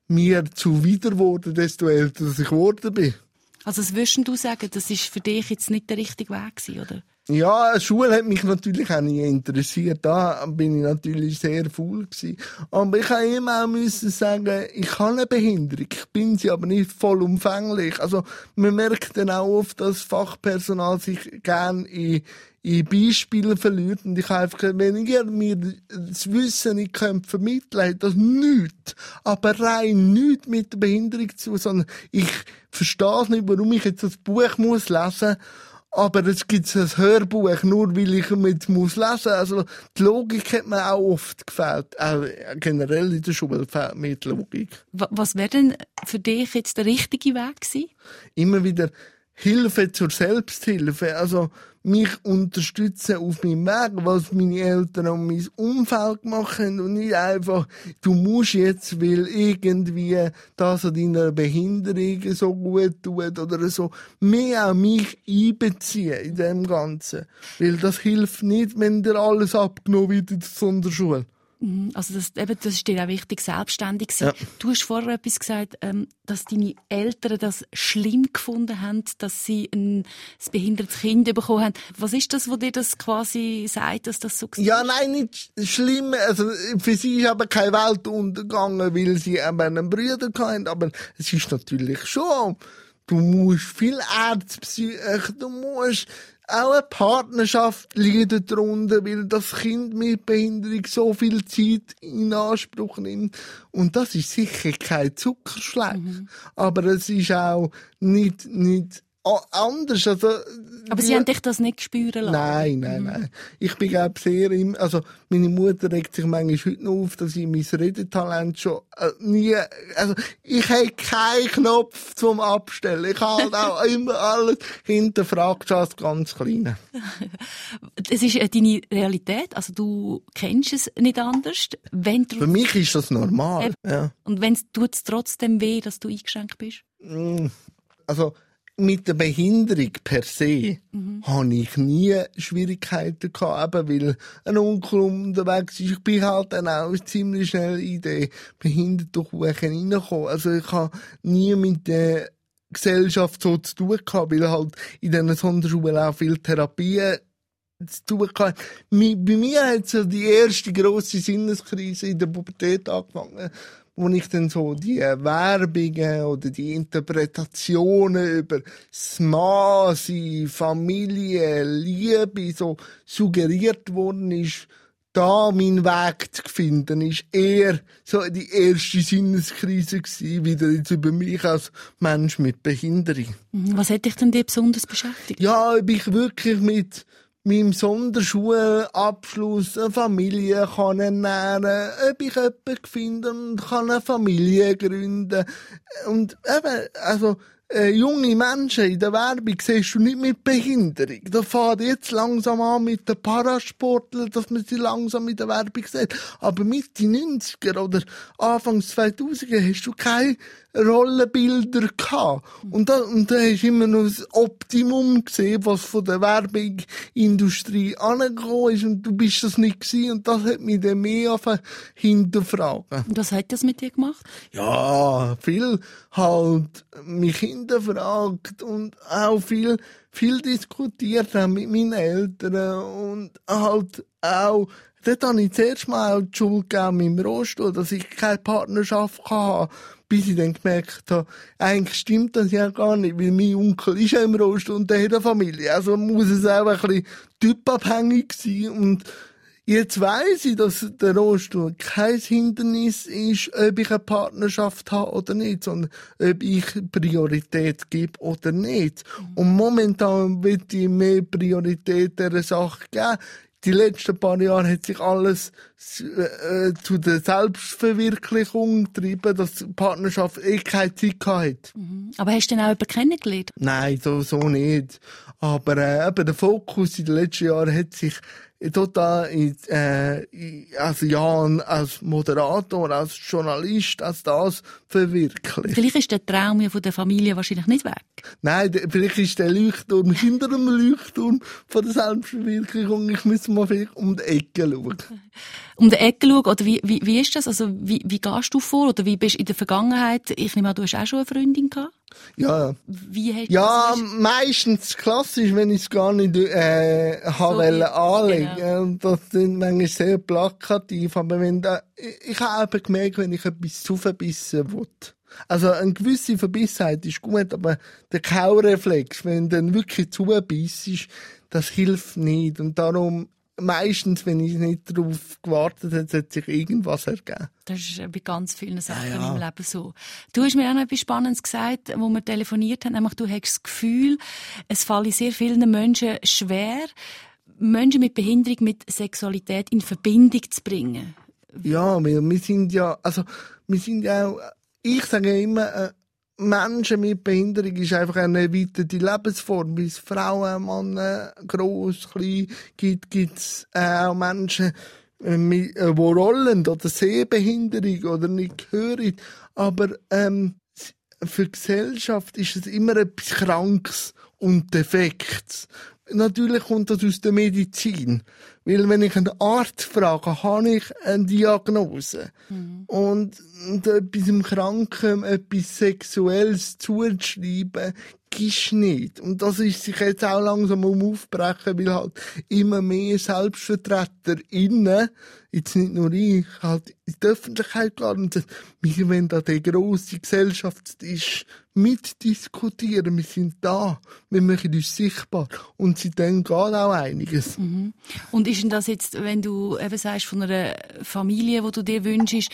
Speaker 3: mir zuwider geworden, desto älter ich geworden bin.
Speaker 2: Also, was würdest du sagen, das ist für dich jetzt nicht der richtige Weg gewesen, oder?
Speaker 3: Ja, Schule hat mich natürlich auch nicht interessiert. Da bin ich natürlich sehr faul gewesen. Aber ich habe immer auch müssen sagen, ich habe eine Behinderung. Ich bin sie aber nicht vollumfänglich. Also, man merkt dann auch oft, dass Fachpersonal sich gern in, in Beispiele verliert. Und ich habe einfach, wenn ich mir das Wissen nicht könnte vermitteln, hat das nichts. Aber rein nichts mit der Behinderung zu, sondern ich verstehe es nicht, warum ich jetzt das Buch muss lesen aber es gibt ein Hörbuch, nur weil ich mit muss lesen. Also, die Logik hat mir auch oft gefällt. Auch generell in der Schule fehlt mir die Logik.
Speaker 2: Wa- Was wäre denn für dich jetzt der richtige Weg gewesen?
Speaker 3: Immer wieder Hilfe zur Selbsthilfe, also mich unterstützen auf meinem Weg, was meine Eltern und mein Umfeld gemacht haben und nicht einfach, du musst jetzt, weil irgendwie das an deiner Behinderung so gut tut oder so, mehr auch mich einbeziehen in dem Ganzen. Weil das hilft nicht, wenn dir alles abgenommen wird in der Sonderschule.
Speaker 2: Mhm, Also das, eben, das ist dir auch wichtig, selbstständig sein.
Speaker 3: Ja.
Speaker 2: Du hast vorher etwas gesagt, ähm, dass deine Eltern das schlimm gefunden haben, dass sie ein, ein behindertes Kind bekommen haben. Was ist das, wo dir das quasi sagt, dass das so
Speaker 3: Ja, nein, nicht schlimm. Also, für sie ist aber keine Welt untergegangen, weil sie eben einen Bruder hatten. Aber es ist natürlich schon, du musst viel Ärztpsych, du musst auch eine Partnerschaft leiden darunter, weil das Kind mit Behinderung so viel Zeit in Anspruch nimmt. Und das ist sicher kein Zuckerschleck. Aber es ist auch nicht, nicht anders. Also,
Speaker 2: Aber sie haben dich das nicht spüren lassen?
Speaker 3: Nein, nein, nein. Ich bin glaub sehr im, also meine Mutter regt sich manchmal heute noch auf, dass ich mein Redetalent schon äh, nie, also ich habe keinen Knopf zum Abstellen. Ich habe halt auch <laughs> immer alles hinterfragt, schon als ganz Kleine. <laughs>
Speaker 2: Es ist äh, deine Realität, also du kennst es nicht anders. Wenn du,
Speaker 3: Für mich ist das normal. Ja.
Speaker 2: und wenn es trotzdem weh, dass du eingeschränkt bist?
Speaker 3: Also mit der Behinderung per se habe ich nie Schwierigkeiten gehabt, eben weil ein Onkel unterwegs ist. Ich bin halt dann auch ziemlich schnell in den Behindertenkuchen reingekommen. Also ich habe nie mit der Gesellschaft so zu tun gehabt, weil halt in diesen Sonderschulen auch viel Therapie zu tun gehabt. Bei mir hat so die erste grosse Sinneskrise in der Pubertät angefangen, wo ich dann so die Werbungen oder die Interpretationen über das Mann, Familie, Liebe so suggeriert worden ist, da meinen Weg zu finden, ist eher so die erste Sinneskrise gewesen, wieder jetzt über mich als Mensch mit Behinderung.
Speaker 2: Mhm. Was hat dich denn dir besonders beschäftigt?
Speaker 3: Ja, ob ich wirklich mit meinem Sonderschulabschluss eine Familie kann ernähren, ob ich jemanden finde und kann eine Familie gründen. Und eben, also, äh, junge Menschen in der Werbung siehst du nicht mit Behinderung. Da fährt jetzt langsam an mit den Parasportlern, dass man sie langsam in der Werbung sieht. Aber Mitte 90er oder Anfangs 2000er hast du keine Rollenbilder gehabt. Und da, und da hast du immer noch das Optimum gesehen, was von der Werbungindustrie angekommen ist. Und du bist das nicht gewesen. Und das hat mich dann mehr hinterfragen.
Speaker 2: Und was hat das mit dir gemacht?
Speaker 3: Ja, viel halt mich hinterfragt und auch viel, viel diskutiert haben mit meinen Eltern und halt auch, dort habe ich zuerst mal die Schuld gegeben im Rollstuhl, dass ich keine Partnerschaft hatte, bis ich dann gemerkt habe, eigentlich stimmt das ja gar nicht, weil mein Onkel ist ja im Rollstuhl und der hat eine Familie, also muss es auch ein bisschen typabhängig sein und Jetzt weiss ich, dass der Rollstuhl kein Hindernis ist, ob ich eine Partnerschaft habe oder nicht, sondern ob ich Priorität gebe oder nicht. Und momentan wird ich mehr Priorität dieser Sache geben. Die letzten paar Jahre hat sich alles äh, zu der Selbstverwirklichung getrieben, dass die Partnerschaft eh keine Zeit gehabt hat.
Speaker 2: Aber hast du denn auch jemanden kennengelernt?
Speaker 3: Nein, so, so nicht. Aber äh, eben der Fokus in den letzten Jahren hat sich total äh, in- also ja, als Moderator, als Journalist, als das verwirklicht.
Speaker 2: Vielleicht ist der Traum ja von der Familie wahrscheinlich nicht weg.
Speaker 3: Nein, vielleicht ist der Leuchtturm <laughs> hinter dem Leuchtturm von der Selbstverwirklichung. Ich muss mal vielleicht um die Ecke schauen. <laughs>
Speaker 2: Um die Ecke schauen, oder wie, wie, wie ist das? Also, wie, wie gehst du vor? Oder wie bist du in der Vergangenheit? Ich nehme an, du hast auch schon eine Freundin gehabt.
Speaker 3: Ja,
Speaker 2: Wie hast
Speaker 3: Ja,
Speaker 2: ist-
Speaker 3: meistens klassisch, wenn ich es gar nicht äh, habe
Speaker 2: So, genau.
Speaker 3: anlegen. Und Das sind manchmal sehr plakativ. Aber wenn da, ich, ich habe gemerkt, wenn ich etwas zu verbissen will. Also eine gewisse Verbissenheit ist gut, aber der Kaureflex, wenn dann wirklich ist, das hilft nicht. Und darum, meistens, wenn ich nicht darauf gewartet habe, hat sich irgendwas ergeben.
Speaker 2: Das ist äh, bei ganz vielen Sachen
Speaker 3: Ja, ja.
Speaker 2: im Leben so. Du hast mir auch noch etwas Spannendes gesagt, wo wir telefoniert haben, nämlich du hast das Gefühl, es falle sehr vielen Menschen schwer, Menschen mit Behinderung mit Sexualität in Verbindung zu bringen.
Speaker 3: Ja, weil wir sind ja, also, wir sind ja auch, ich sage immer, äh, Menschen mit Behinderung ist einfach eine erweiterte Lebensform. Wie es Frauen, Männer, gross, klein gibt, gibt es äh, auch Menschen, äh, mit, äh, wo rollend oder Sehbehinderung oder nicht hören. Aber ähm, für die Gesellschaft ist es immer etwas Krankes und Defektes. Natürlich kommt das aus der Medizin. Weil wenn ich einen Arzt frage, habe ich eine Diagnose. Und, und etwas im Kranken, etwas Sexuelles zuzuschreiben, gibt's nicht. Und das ist sich jetzt auch langsam um aufbrechen, weil halt immer mehr Selbstvertreter innen, jetzt nicht nur ich, halt in die Öffentlichkeit gehen und sagen, wir wollen da den grossen Gesellschaftstisch mitdiskutieren, wir sind da, wir machen uns sichtbar. Und seitdem geht auch einiges.
Speaker 2: Und ist denn das jetzt, wenn du eben sagst, von einer Familie, die du dir wünschst,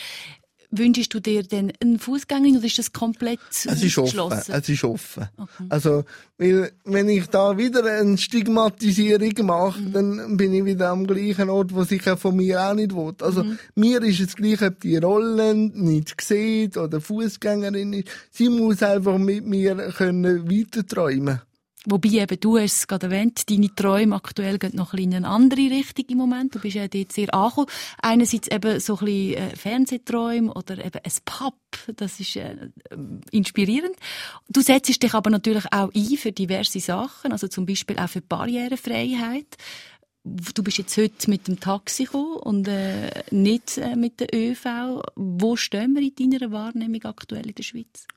Speaker 2: wünschst du dir denn einen Fußgängerin oder ist das komplett
Speaker 3: Es ist offen. Es ist offen. Also, weil, wenn ich da wieder eine Stigmatisierung mache, dann bin ich wieder am gleichen Ort, wo ich auch von mir auch nicht will. Also, mir ist es gleich, ob die Rollen nicht sieht oder Fußgängerin ist. Sie muss einfach mit mir können weiter träumen.
Speaker 2: Wobei eben, du hast es gerade erwähnt, deine Träume aktuell gehen noch ein bisschen in eine andere Richtung im Moment. Du bist ja dort sehr angekommen. Einerseits eben so ein bisschen äh, Fernsehträume oder eben ein Pub. Das ist äh, inspirierend. Du setzt dich aber natürlich auch ein für diverse Sachen, also zum Beispiel auch für Barrierefreiheit. Du bist jetzt heute mit dem Taxi gekommen und äh, nicht äh, mit der ÖV. Wo stehen wir in deiner Wahrnehmung aktuell in der Schweiz?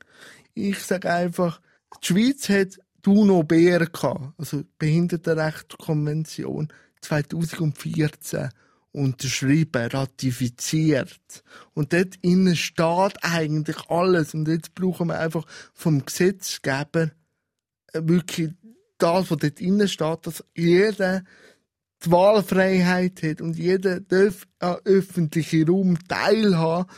Speaker 3: Ich sage einfach, die Schweiz hat die UNO-BRK, also Behindertenrechtskonvention, 2014 unterschrieben, ratifiziert. Und dort innen steht eigentlich alles. Und jetzt brauchen wir einfach vom Gesetzgeber äh, wirklich das, was dort innen steht, dass jeder die Wahlfreiheit hat und jeder darf an öffentlichen Raum teilhaben,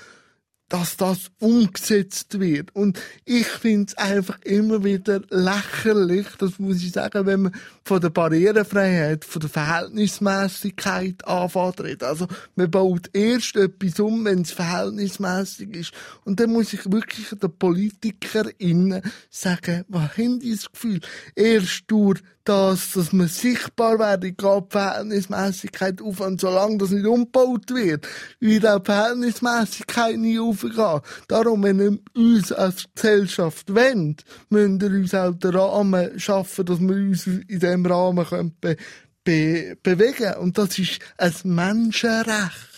Speaker 3: dass das umgesetzt wird. Und ich finde es einfach immer wieder lächerlich, das muss ich sagen, wenn man von der Barrierefreiheit, von der Verhältnismäßigkeit anfängt reden. Also, man baut erst etwas um, wenn es verhältnismäßig ist. Und dann muss ich wirklich den PolitikerInnen sagen, was haben die das Gefühl? Erst durch das, dass man sichtbar werden, die Verhältnismäßigkeit auf. Und solange das nicht umgebaut wird, wird auch Verhältnismäßigkeit nie aufgehen. Darum, wenn wir uns als Gesellschaft wollen, müssen wir uns auch den Rahmen schaffen, dass wir uns in diesem Rahmen können be be bewegen Und das ist ein Menschenrecht.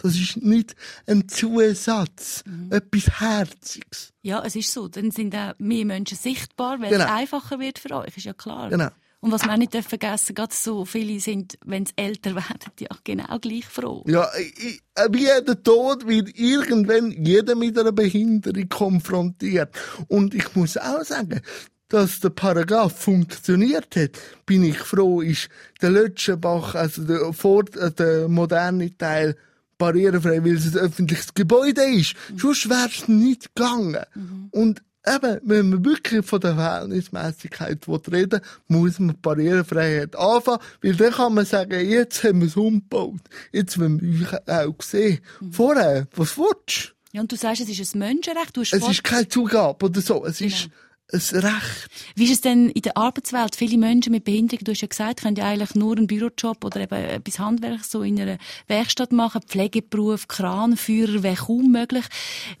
Speaker 3: Das ist nicht ein Zusatz, etwas Herziges.
Speaker 2: Ja, es ist so. Dann sind auch mehr Menschen sichtbar, weil
Speaker 3: Genau.
Speaker 2: es einfacher wird für euch, ist ja klar.
Speaker 3: Genau.
Speaker 2: Und was wir auch nicht vergessen, gerade so viele sind, wenn sie älter werden, ja genau gleich froh.
Speaker 3: Ja, ich, wie jeder Tod wird irgendwann jeder mit einer Behinderung konfrontiert. Und ich muss auch sagen, dass der Paragraph funktioniert hat, bin ich froh, ist der Lötschenbach, also der, vor, äh, der moderne Teil, barrierefrei, weil es ein öffentliches Gebäude ist. Sonst wäre es nicht gegangen. Und eben, wenn man wirklich von der Verhältnismäßigkeit reden muss man die Barrierefreiheit anfangen, weil dann kann man sagen, jetzt haben wir es umgebaut. Jetzt wollen wir euch auch sehen. Vorher, was willst du?
Speaker 2: Ja, und du sagst, es ist ein Menschenrecht. Du hast
Speaker 3: Es ist keine Zugabe oder so. Es ist
Speaker 2: Genau.
Speaker 3: Ein Recht.
Speaker 2: Wie ist es denn in der Arbeitswelt? Viele Menschen mit Behinderung, du hast ja gesagt, können ja eigentlich nur einen Bürojob oder eben etwas Handwerk so in einer Werkstatt machen. Pflegeberuf, Kranführer wäre kaum möglich.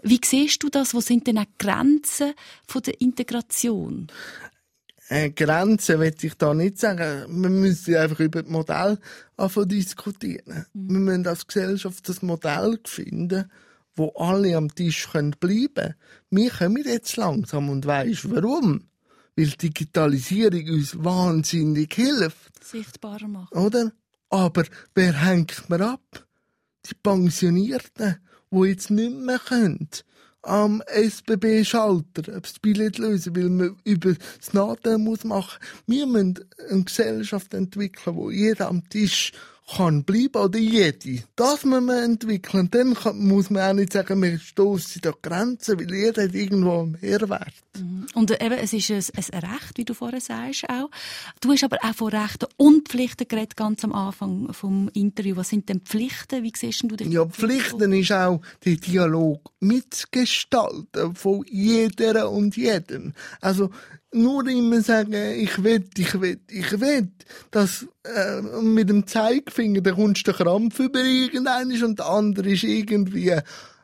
Speaker 2: Wie siehst du das? Wo sind denn auch die Grenzen von der Integration?
Speaker 3: äh, Grenzen will ich da nicht sagen. Wir müssen einfach über das Modell anfangen diskutieren. Wir müssen als Gesellschaft das Modell finden, wo alle am Tisch können bleiben. Wir kommen jetzt langsam und weisst warum? Weil Digitalisierung uns wahnsinnig hilft,
Speaker 2: Sichtbarer machen.
Speaker 3: oder? Aber wer hängt mir ab? Die Pensionierten, die jetzt nicht mehr können am SBB-Schalter das Billett lösen, weil man über das Nadeln muss machen. Wir müssen eine Gesellschaft entwickeln, wo jeder am Tisch kann bleiben oder jede. Das muss man entwickeln. Dann kann, muss man auch nicht sagen, wir stoßen da Grenzen, weil jeder hat irgendwo einen Mehrwert.
Speaker 2: Und eben, es ist ein, ein Recht, wie du vorher sagst, auch. Du hast aber auch von Rechten und Pflichten geredet, ganz am Anfang vom Interview. Was sind denn Pflichten? Wie siehst du denn
Speaker 3: Ja, Pflichten ist auch der Dialog mitgestalten von jeder und jedem. Also nur immer sagen, ich will, ich will, ich will. Das äh, mit dem Zeigefinger, da kommst du Krampf über irgendeinen und der andere ist irgendwie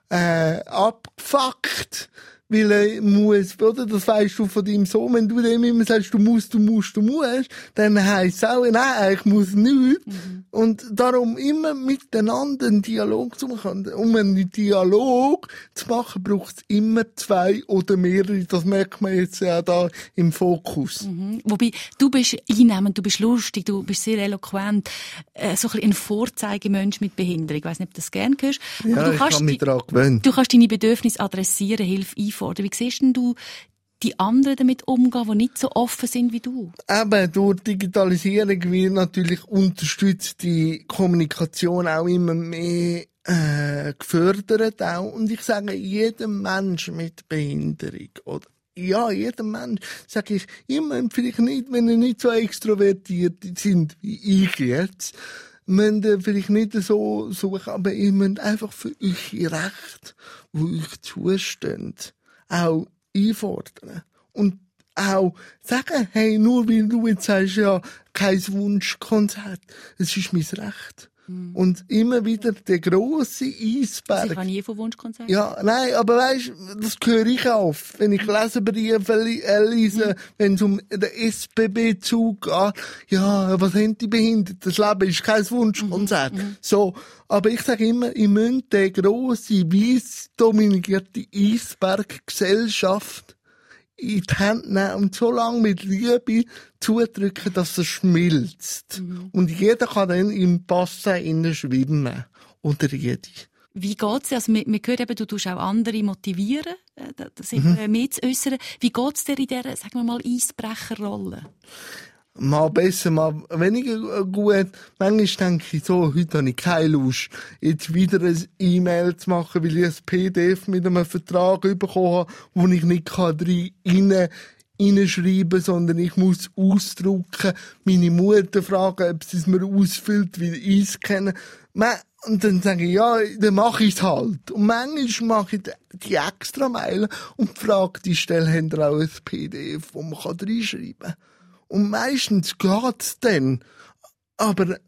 Speaker 3: äh, abgefuckt. Weil er muss, oder? Das weißt du von deinem Sohn. Wenn du dem immer sagst, du musst, du musst, du musst, dann heisst es auch, nein, ich muss nichts. Und darum immer miteinander einen Dialog zu machen. Um einen Dialog zu machen, braucht es immer zwei oder mehrere. Das merkt man jetzt ja da im Fokus.
Speaker 2: Mhm. Wobei, du bist einnehmend, du bist lustig, du bist sehr eloquent, äh, so ein, Vorzeigemensch mit Behinderung. Ich weiss nicht, ob du das gerne hörst.
Speaker 3: Ja,
Speaker 2: Aber du
Speaker 3: ich
Speaker 2: kannst
Speaker 3: mich daran gewöhnt.
Speaker 2: Du kannst deine Bedürfnisse adressieren, Hilfe einfordern. Wie siehst du die anderen damit umgehen, die nicht so offen sind wie du?
Speaker 3: Eben, durch Digitalisierung wird natürlich unterstützt die Kommunikation auch immer mehr äh, gefördert auch. Und ich sage, jedem Mensch mit Behinderung oder ja, jedem Mensch, sage ich immer, vielleicht nicht, wenn ihr nicht so extrovertiert sind wie ich jetzt, müsst ihr vielleicht nicht so suchen, aber ihr müsst einfach für eure Rechte, die euch zustehen, auch einfordern. Und auch sagen, hey, nur weil du jetzt sagst, ja, kein Wunschkonzert, es ist mein Recht. Und immer wieder der grosse
Speaker 2: Also ich
Speaker 3: Eisberg.
Speaker 2: habe nie von Wunschkonzert.
Speaker 3: Ja, nein, aber weißt, das höre ich auf, wenn ich Leserbriefe li- äh, lese, wenn es um den SBB-Zug geht. Ja, was haben die behindert? Das Leben ist kein Wunschkonzert. So, aber ich sage immer, ich müsst den grosse, weiss dominierte Eisberg-Gesellschaft in die Hände nehmen und so lange mit Liebe zudrücken, dass es schmilzt. Und jeder kann dann im Bassin innen schwimmen. Oder jede.
Speaker 2: Wie geht's dir? Also, wir, wir hören eben, du tust auch andere motivieren, äh, das
Speaker 3: Mhm.
Speaker 2: mehr zu äußern. Wie geht's dir in dieser, sagen wir mal, Eisbrecherrolle?
Speaker 3: Mal besser, mal weniger äh, gut. Manchmal denke ich so, heute habe ich keine Lust, jetzt wieder ein E-Mail zu machen, weil ich ein PDF mit einem Vertrag bekommen habe, wo ich nicht kann rein, rein, reinschreiben sondern ich muss ausdrucken, meine Mutter fragen, ob sie es mir ausfüllt, wie ich es kenne. Und dann sage ich, ja, dann mache ich es halt. Und manchmal mache ich die extra Mail und frage die Stelle, haben auch ein PDF, wo man kann reinschreiben kann. Und meistens geht's dann. Aber äh,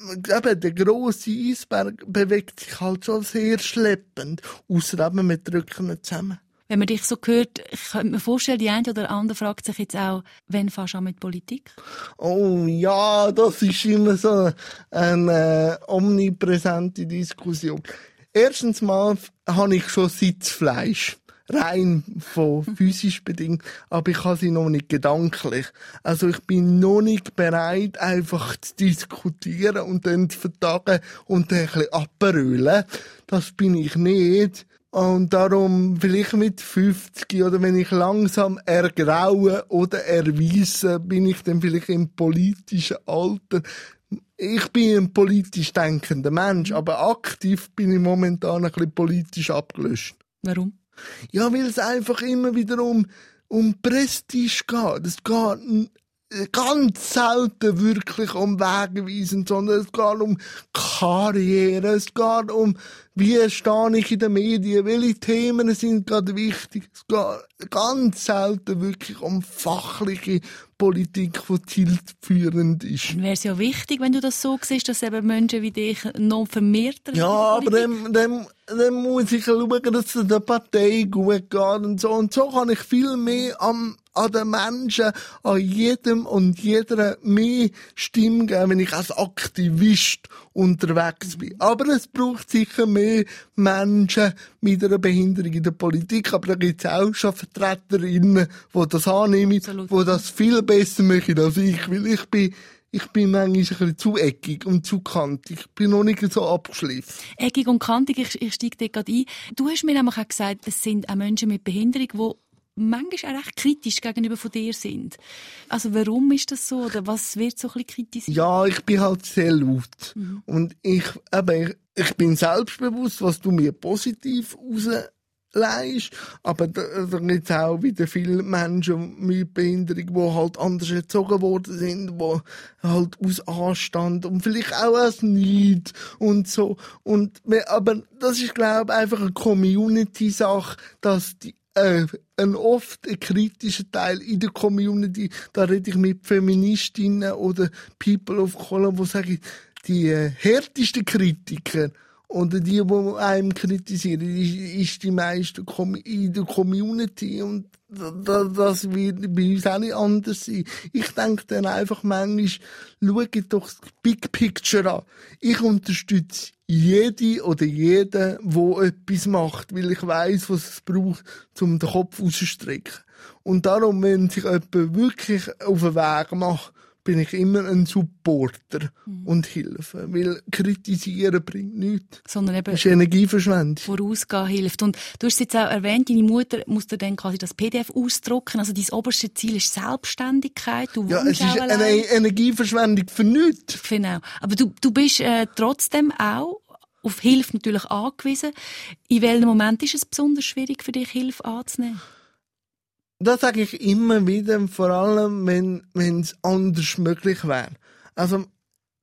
Speaker 3: eben, der grosse Eisberg bewegt sich halt schon sehr schleppend. Ausser eben, wir drücken ihn zusammen.
Speaker 2: Wenn man dich so hört, ich könnte mir vorstellen, die eine oder andere fragt sich jetzt auch, wann fährst du an mit Politik?
Speaker 3: Oh ja, das ist immer so eine äh, omnipräsente Diskussion. Erstens mal habe ich schon Sitzfleisch. Rein von physisch bedingt, aber ich habe sie noch nicht gedanklich. Also ich bin noch nicht bereit, einfach zu diskutieren und dann zu vertagen und dann ein bisschen abbrüllen. Das bin ich nicht. Und darum, vielleicht mit 50 oder wenn ich langsam ergraue oder erweise, bin ich dann vielleicht im politischen Alter. Ich bin ein politisch denkender Mensch, aber aktiv bin ich momentan ein bisschen politisch abgelöscht.
Speaker 2: Warum?
Speaker 3: Ja, weil es einfach immer wieder um, um Prestige geht. Es geht n- ganz selten wirklich um Wegweisen, sondern es geht um Karriere, es geht um, wie stehe ich in den Medien, welche Themen sind gerade wichtig. Es geht ganz selten wirklich um fachliche Politik, die zielführend ist.
Speaker 2: Dann wäre es ja wichtig, wenn du das so siehst, dass eben Menschen wie dich noch vermehrter
Speaker 3: Ja, aber dann, dann, dann muss ich schauen, dass es der Partei gut geht und so. Und so kann ich viel mehr am, an den Menschen, an jedem und jeder mehr Stimme geben, wenn ich als Aktivist unterwegs bin. Aber es braucht sicher mehr Menschen mit einer Behinderung in der Politik. Aber da gibt es auch schon Vertreterinnen, die das annehmen,
Speaker 2: Absolut.
Speaker 3: die das viel besser machen als ich. Weil ich bin, ich bin manchmal ein bisschen zu eckig und zu kantig. Ich bin noch nicht so abgeschliffen.
Speaker 2: Eckig und kantig, ich, ich steige dir gerade ein. Du hast mir nämlich auch gesagt, es sind auch Menschen mit Behinderung, die manchmal auch recht kritisch gegenüber von dir sind. Also warum ist das so oder was wird so ein bisschen kritisiert?
Speaker 3: Ja, ich bin halt sehr laut. Und ich, eben, ich, bin selbstbewusst, was du mir positiv rausleihst. Aber da, da gibt es auch wieder viele Menschen mit Behinderung, die halt anders erzogen worden sind, die halt aus Anstand und vielleicht auch aus Neid und so. Und, aber das ist, glaube ich, einfach eine Community-Sache, dass die äh, ein oft ein kritischer Teil in der Community, da rede ich mit Feministinnen oder People of Color, die sagen, die äh, härtesten Kritiker oder die, die einem kritisieren, ist, ist die meisten Com- in der Community und das wird bei uns auch nicht anders sein. Ich denke dann einfach manchmal, schaut doch das Big Picture an. Ich unterstütze jede oder jeden, der etwas macht, weil ich weiß, was es braucht, um den Kopf auszustrecken. Und darum, wenn sich jemand wirklich auf den Weg macht, bin ich immer ein Supporter und Hilfe. Weil kritisieren bringt nichts.
Speaker 2: Sondern eben
Speaker 3: Das ist Energieverschwendung.
Speaker 2: vorausgehen hilft. Und du hast es jetzt auch erwähnt, deine Mutter muss dir dann quasi das PDF ausdrucken. Also dein oberstes Ziel ist Selbstständigkeit. Du
Speaker 3: Ja, es ist eine. Energieverschwendung für nichts.
Speaker 2: Genau. Aber du, du bist äh, trotzdem auch auf Hilfe natürlich angewiesen. In welchem Moment ist es besonders schwierig für dich, Hilfe anzunehmen?
Speaker 3: Das sage ich immer wieder, vor allem, wenn es anders möglich wäre. Also,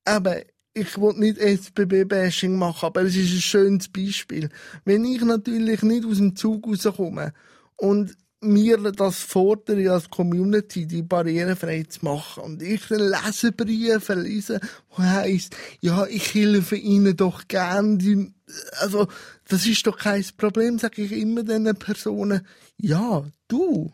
Speaker 3: eben, ich will nicht SBB-Bashing machen, aber es ist ein schönes Beispiel. Wenn ich natürlich nicht aus dem Zug rauskomme und mir das fordere als Community, die barrierefrei zu machen. Und ich dann Leserbriefe lese, wo heisst, ja, ich helfe ihnen doch gern. Die, also, das ist doch kein Problem, sage ich immer den Personen. Ja, du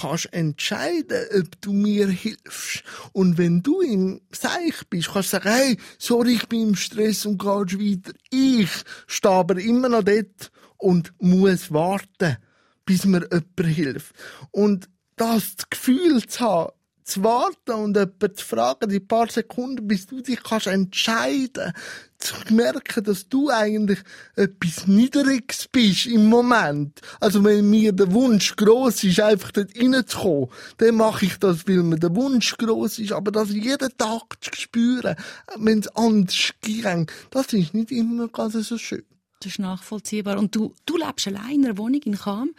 Speaker 3: kannst entscheiden, ob du mir hilfst. Und wenn du im Seich bist, kannst du sagen, hey, sorry, ich bin im Stress und gehst weiter. Ich stehe aber immer noch dort und muss warten, bis mir jemand hilft. Und das Gefühl zu haben, zu warten und jemanden zu fragen, die paar Sekunden, bis du dich kannst entscheiden, zu merken, dass du eigentlich etwas Niedriges bist im Moment. Also wenn mir der Wunsch groß ist, einfach dort reinzukommen, dann mache ich das, weil mir der Wunsch groß ist. Aber das jeden Tag zu spüren, wenn es anders ging, das ist nicht immer ganz so schön.
Speaker 2: Das ist nachvollziehbar. Und du, du lebst allein in einer Wohnung in Cham.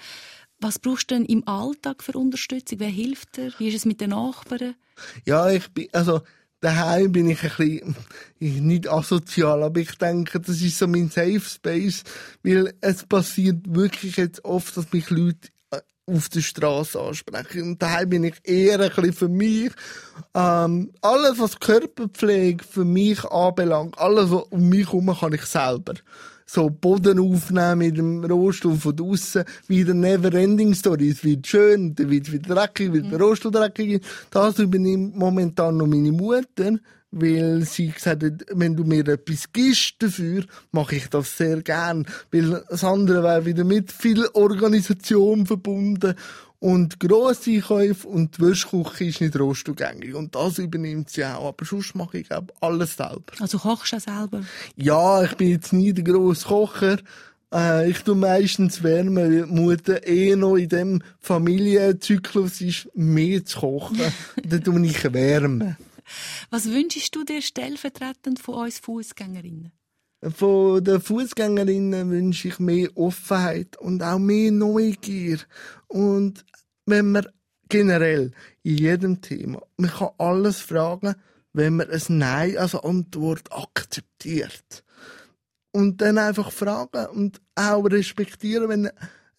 Speaker 2: Was brauchst du denn im Alltag für Unterstützung? Wer hilft dir? Wie ist es mit den Nachbarn?
Speaker 3: Ja, ich bin, also, daheim bin ich ein bisschen, ich- nicht asozial, aber ich denke, das ist so mein Safe Space, weil es passiert wirklich jetzt oft, dass mich Leute äh, auf der Straße ansprechen. Und daheim bin ich eher ein bisschen für mich. Ähm, alles, was Körperpflege für mich anbelangt, alles, was um mich herum, kann ich selber. So Boden aufnehmen mit dem Rohstuhl von draussen, wieder Never-Ending Story. Es wird schön, dann wird es wieder dreckig, wird der Rohstuhl dreckig. Das übernimmt momentan noch meine Mutter, weil sie gesagt hat, wenn du mir etwas gibst dafür, mache ich das sehr gern. Weil das andere wäre wieder mit viel Organisation verbunden. Und grosse Einkäufe und die Wäschküche ist nicht rohstuhlgängig. Und das übernimmt sie auch. Aber sonst mache ich glaub, alles selber.
Speaker 2: Also kochst du auch selber?
Speaker 3: Ja, ich bin jetzt nie der grosse Kocher. Äh, ich tu meistens wärmen, weil die Mutter eh noch in dem Familienzyklus ist, mehr zu kochen. <laughs> Dann tu ich wärmen.
Speaker 2: Was wünschst du dir stellvertretend von uns Fußgängerinnen?
Speaker 3: Von den Fußgängerinnen wünsche ich mehr Offenheit und auch mehr Neugier. Und wenn man generell in jedem Thema, man kann alles fragen, wenn man ein Nein als Antwort akzeptiert. Und dann einfach fragen und auch respektieren, wenn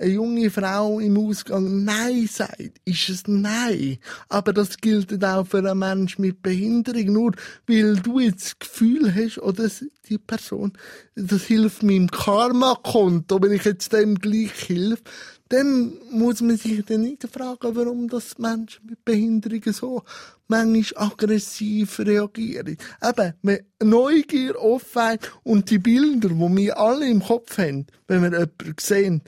Speaker 3: eine junge Frau im Ausgang Nein sagt, ist es Nein. Aber das gilt auch für einen Menschen mit Behinderung. Nur weil du jetzt das Gefühl hast, oder die Person, das hilft meinem Karma-Konto, wenn ich jetzt dem gleich hilf, dann muss man sich dann nicht fragen, warum das Menschen mit Behinderungen so manchmal aggressiv reagieren. Eben, man- Neugier, Offenheit und die Bilder, die wir alle im Kopf haben, wenn wir jemanden sehen,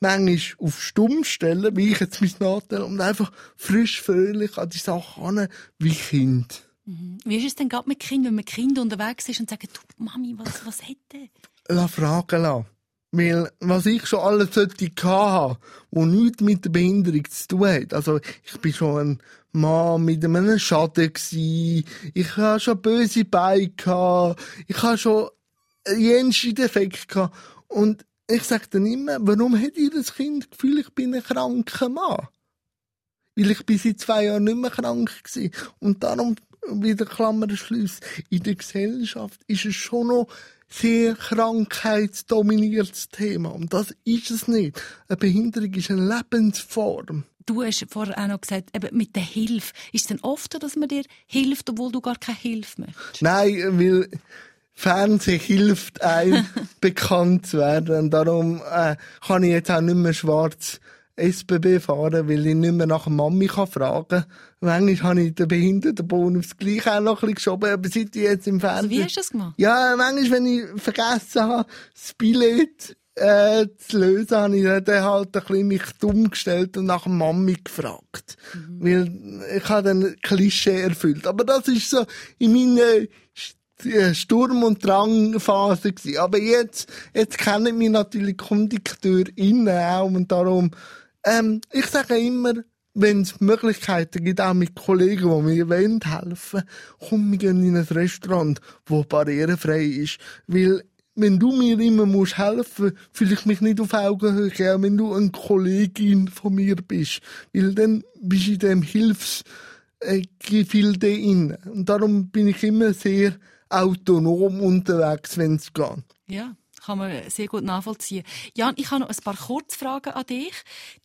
Speaker 3: manchmal auf stumm stellen, wie ich jetzt mein Nachteil, und einfach frisch, fröhlich an die Sache an, wie Kind.
Speaker 2: Wie ist es denn gerade mit Kindern, wenn man Kind unterwegs ist und sagt, du, Mami, was, was hätte?
Speaker 3: Lass fragen lassen. Weil, was ich schon alles sollte haben, wo nichts mit der Behinderung zu tun hat. Also, ich bin schon ein Mann mit einem Schaden gsi. Ich habe schon böse Beine gehabt. Ich habe schon jenste Defekt gehabt. Und ich sage dann immer, warum hat ihr das Kind das Gefühl, ich bin ein kranker Mann? Weil ich bin seit zwei Jahren nicht mehr krank gsi. Und darum, wieder Klammerschluss, in der Gesellschaft ist es schon noch sehr krankheitsdominiertes Thema. Und das ist es nicht. Eine Behinderung ist eine Lebensform.
Speaker 2: Du hast vorher auch noch gesagt, eben mit der Hilfe. Ist es denn oft dass man dir hilft, obwohl du gar keine Hilfe möchtest?
Speaker 3: Nein, weil Fernsehen hilft einem, <laughs> bekannt zu werden. Und darum äh, kann ich jetzt auch nicht mehr schwarz SBB fahren, weil ich nicht mehr nach Mami kann fragen kann. Manchmal habe ich den Behindertenbon aufs Gleiche auch noch ein bisschen geschoben, aber seit ich jetzt im
Speaker 2: Also
Speaker 3: Fernsehen...
Speaker 2: wie hast du das gemacht?
Speaker 3: Ja, manchmal, wenn ich vergessen habe, das Billett äh, zu lösen, habe ich dann halt ein bisschen mich dumm gestellt und nach Mami gefragt. Weil ich habe dann Klischee erfüllt. Aber das ist so in meiner äh, Sturm- und Drangphase gewesen. Aber jetzt, jetzt kennen mich natürlich KondukteurInnen auch und darum, ähm, ich sage immer, wenn es Möglichkeiten gibt, auch mit Kollegen, die mir wollen helfen komm, wir gehen in ein Restaurant, wo barrierefrei ist. Weil, wenn du mir immer musst helfen, fühle ich mich nicht auf Augenhöhe, wenn du eine Kollegin von mir bist. Weil dann bist du in dem Hilfs, äh, inne. Und darum bin ich immer sehr autonom unterwegs, wenn es geht.
Speaker 2: Ja, kann man sehr gut nachvollziehen. Jan, ich habe noch ein paar Kurzfragen an dich.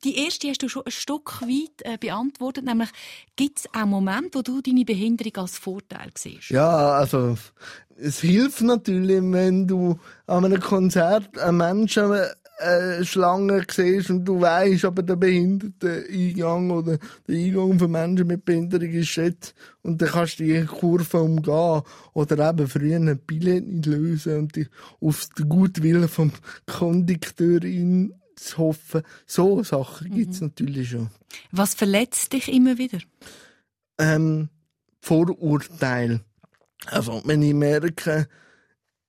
Speaker 2: Die erste hast du schon ein Stück weit äh, beantwortet, nämlich gibt es auch Momente, wo du deine Behinderung als Vorteil siehst?
Speaker 3: Ja, also es hilft natürlich, wenn du an einem Konzert einen Menschen äh, Schlange siehst und du weißt, aber der Behinderteneingang oder der Eingang für Menschen mit Behinderung ist jetzt und dann kannst du die Kurve umgehen oder eben früher ein Billett nicht lösen und dich auf den Gutwillen vom Kondukteurin zu hoffen. So Sachen gibt's natürlich schon.
Speaker 2: Was verletzt dich immer wieder?
Speaker 3: ähm, Vorurteil. Also, wenn ich merke,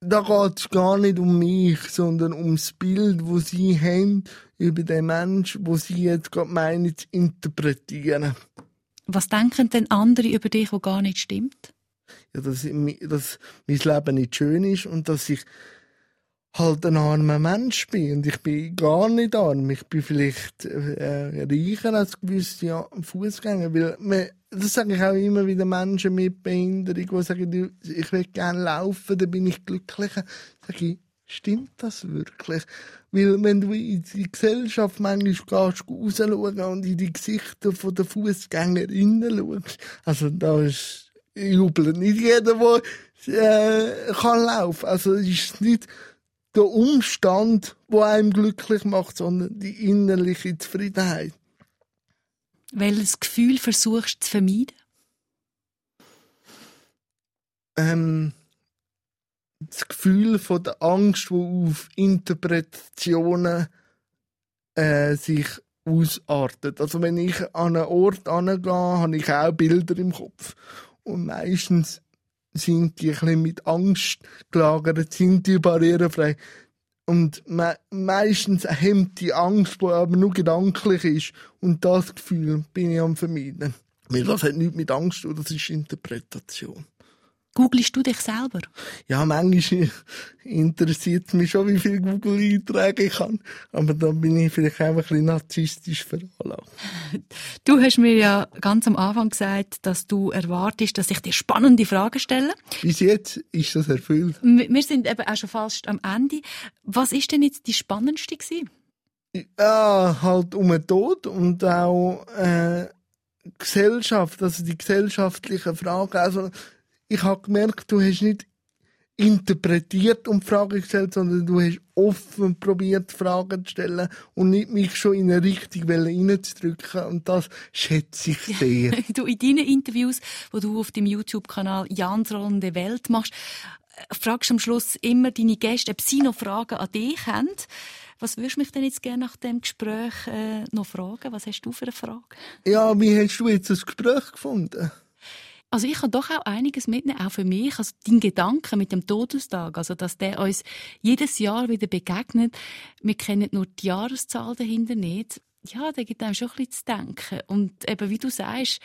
Speaker 3: da geht es gar nicht um mich, sondern ums Bild, wo sie haben über den Mensch, wo sie jetzt gerade meinen zu interpretieren.
Speaker 2: Was denken denn andere über dich, wo gar nicht stimmt?
Speaker 3: Ja, dass, ich, dass mein Leben nicht schön ist und dass ich halt ein armer Mensch bin. Und ich bin gar nicht arm. Ich bin vielleicht äh, reicher als gewisse ja, Fußgänger. Weil man, das sage ich auch immer wieder Menschen mit Behinderung, die sagen, ich will gerne laufen, dann bin ich glücklicher. Sage ich, stimmt das wirklich? Weil wenn du in die Gesellschaft manchmal gehst, rausschauen und in die Gesichter der Fußgängerinnen schaust, also da ist jubelt nicht jeder, der äh, kann laufen. Also ist nicht der Umstand, der einem glücklich macht, sondern die innerliche Zufriedenheit.
Speaker 2: Welches Gefühl versuchst du zu vermeiden?
Speaker 3: Ähm, das Gefühl von der Angst, die auf Interpretationen äh, sich ausartet. Also wenn ich an einen Ort angehe, habe ich auch Bilder im Kopf. Und meistens sind die ein bisschen mit Angst gelagert, sind die barrierefrei. Und me meistens hemmt die Angst, die aber nur gedanklich ist. Und das Gefühl bin ich am Vermeiden. Weil das hat nichts mit Angst zu tun, das ist Interpretation.
Speaker 2: Googlest du dich selber?
Speaker 3: Ja, manchmal <laughs> interessiert mich schon, wie viele Google-Einträge ich habe. Aber da bin ich vielleicht auch ein bisschen narzisstisch veranlagt. <laughs>
Speaker 2: Du hast mir ja ganz am Anfang gesagt, dass du erwartest, dass ich dir spannende Fragen stelle.
Speaker 3: Bis jetzt ist das erfüllt.
Speaker 2: Wir wir sind eben auch schon fast am Ende. Was ist denn jetzt die spannendste gewesen?
Speaker 3: Ja, halt um den Tod und auch äh, Gesellschaft, also die gesellschaftlichen Fragen. Also ich habe gemerkt, du hast nicht interpretiert und Fragen gestellt, sondern du hast offen probiert, Fragen zu stellen und nicht mich schon in eine Richtung reinzudrücken. Und das schätze ich sehr. <laughs>
Speaker 2: Du in deinen Interviews, wo du auf dem YouTube-Kanal Jans rollende Welt machst, äh, fragst am Schluss immer deine Gäste, ob sie noch Fragen an dich haben. Was würdest du mich denn jetzt gerne nach dem Gespräch äh, noch fragen? Was hast du für eine Frage?
Speaker 3: Ja, wie hast du jetzt das Gespräch gefunden?
Speaker 2: Also ich kann doch auch einiges mitnehmen, auch für mich. Also dein Gedanke mit dem Todestag, also dass der uns jedes Jahr wieder begegnet. Wir kennen nur die Jahreszahl dahinter nicht. Ja, der gibt einem schon ein bisschen zu denken. Und eben, wie du sagst,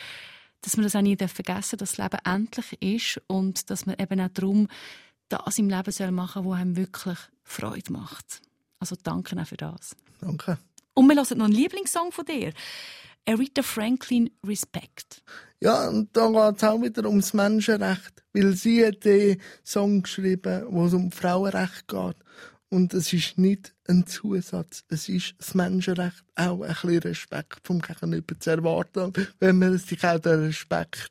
Speaker 2: dass man das auch nie vergessen darf, dass das Leben endlich ist und dass man eben auch darum das im Leben soll machen soll, was einem wirklich Freude macht. Also danke auch für das.
Speaker 3: Danke.
Speaker 2: Und wir hören noch einen Lieblingssong von dir. Aretha Franklin Respect.
Speaker 3: Ja, und da geht es auch wieder ums Menschenrecht. Weil sie hat den Song geschrieben, wo es um Frauenrecht geht. Und es ist nicht ein Zusatz. Es ist das Menschenrecht, auch ein bisschen Respekt vom Gegenüber zu erwarten, wenn man sich auch den Respekt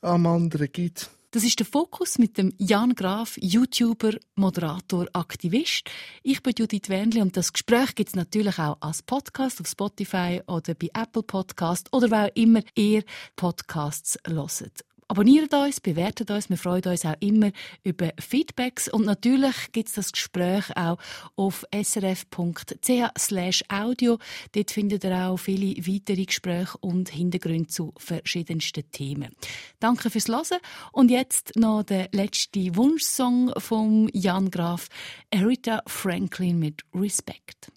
Speaker 3: am anderen gibt.
Speaker 2: Das ist der Fokus mit dem Jan Graf, YouTuber, Moderator, Aktivist. Ich bin Judith Wernli und das Gespräch gibt es natürlich auch als Podcast auf Spotify oder bei Apple Podcast oder wo auch immer ihr Podcasts hört. Abonniert uns, bewertet uns. Wir freuen uns auch immer über Feedbacks. Und natürlich gibt es das Gespräch auch auf srf.ch audio. Dort findet ihr auch viele weitere Gespräche und Hintergründe zu verschiedensten Themen. Danke fürs Hören. Und jetzt noch der letzte Wunschsong von Jan Graf, Aretha Franklin mit Respect.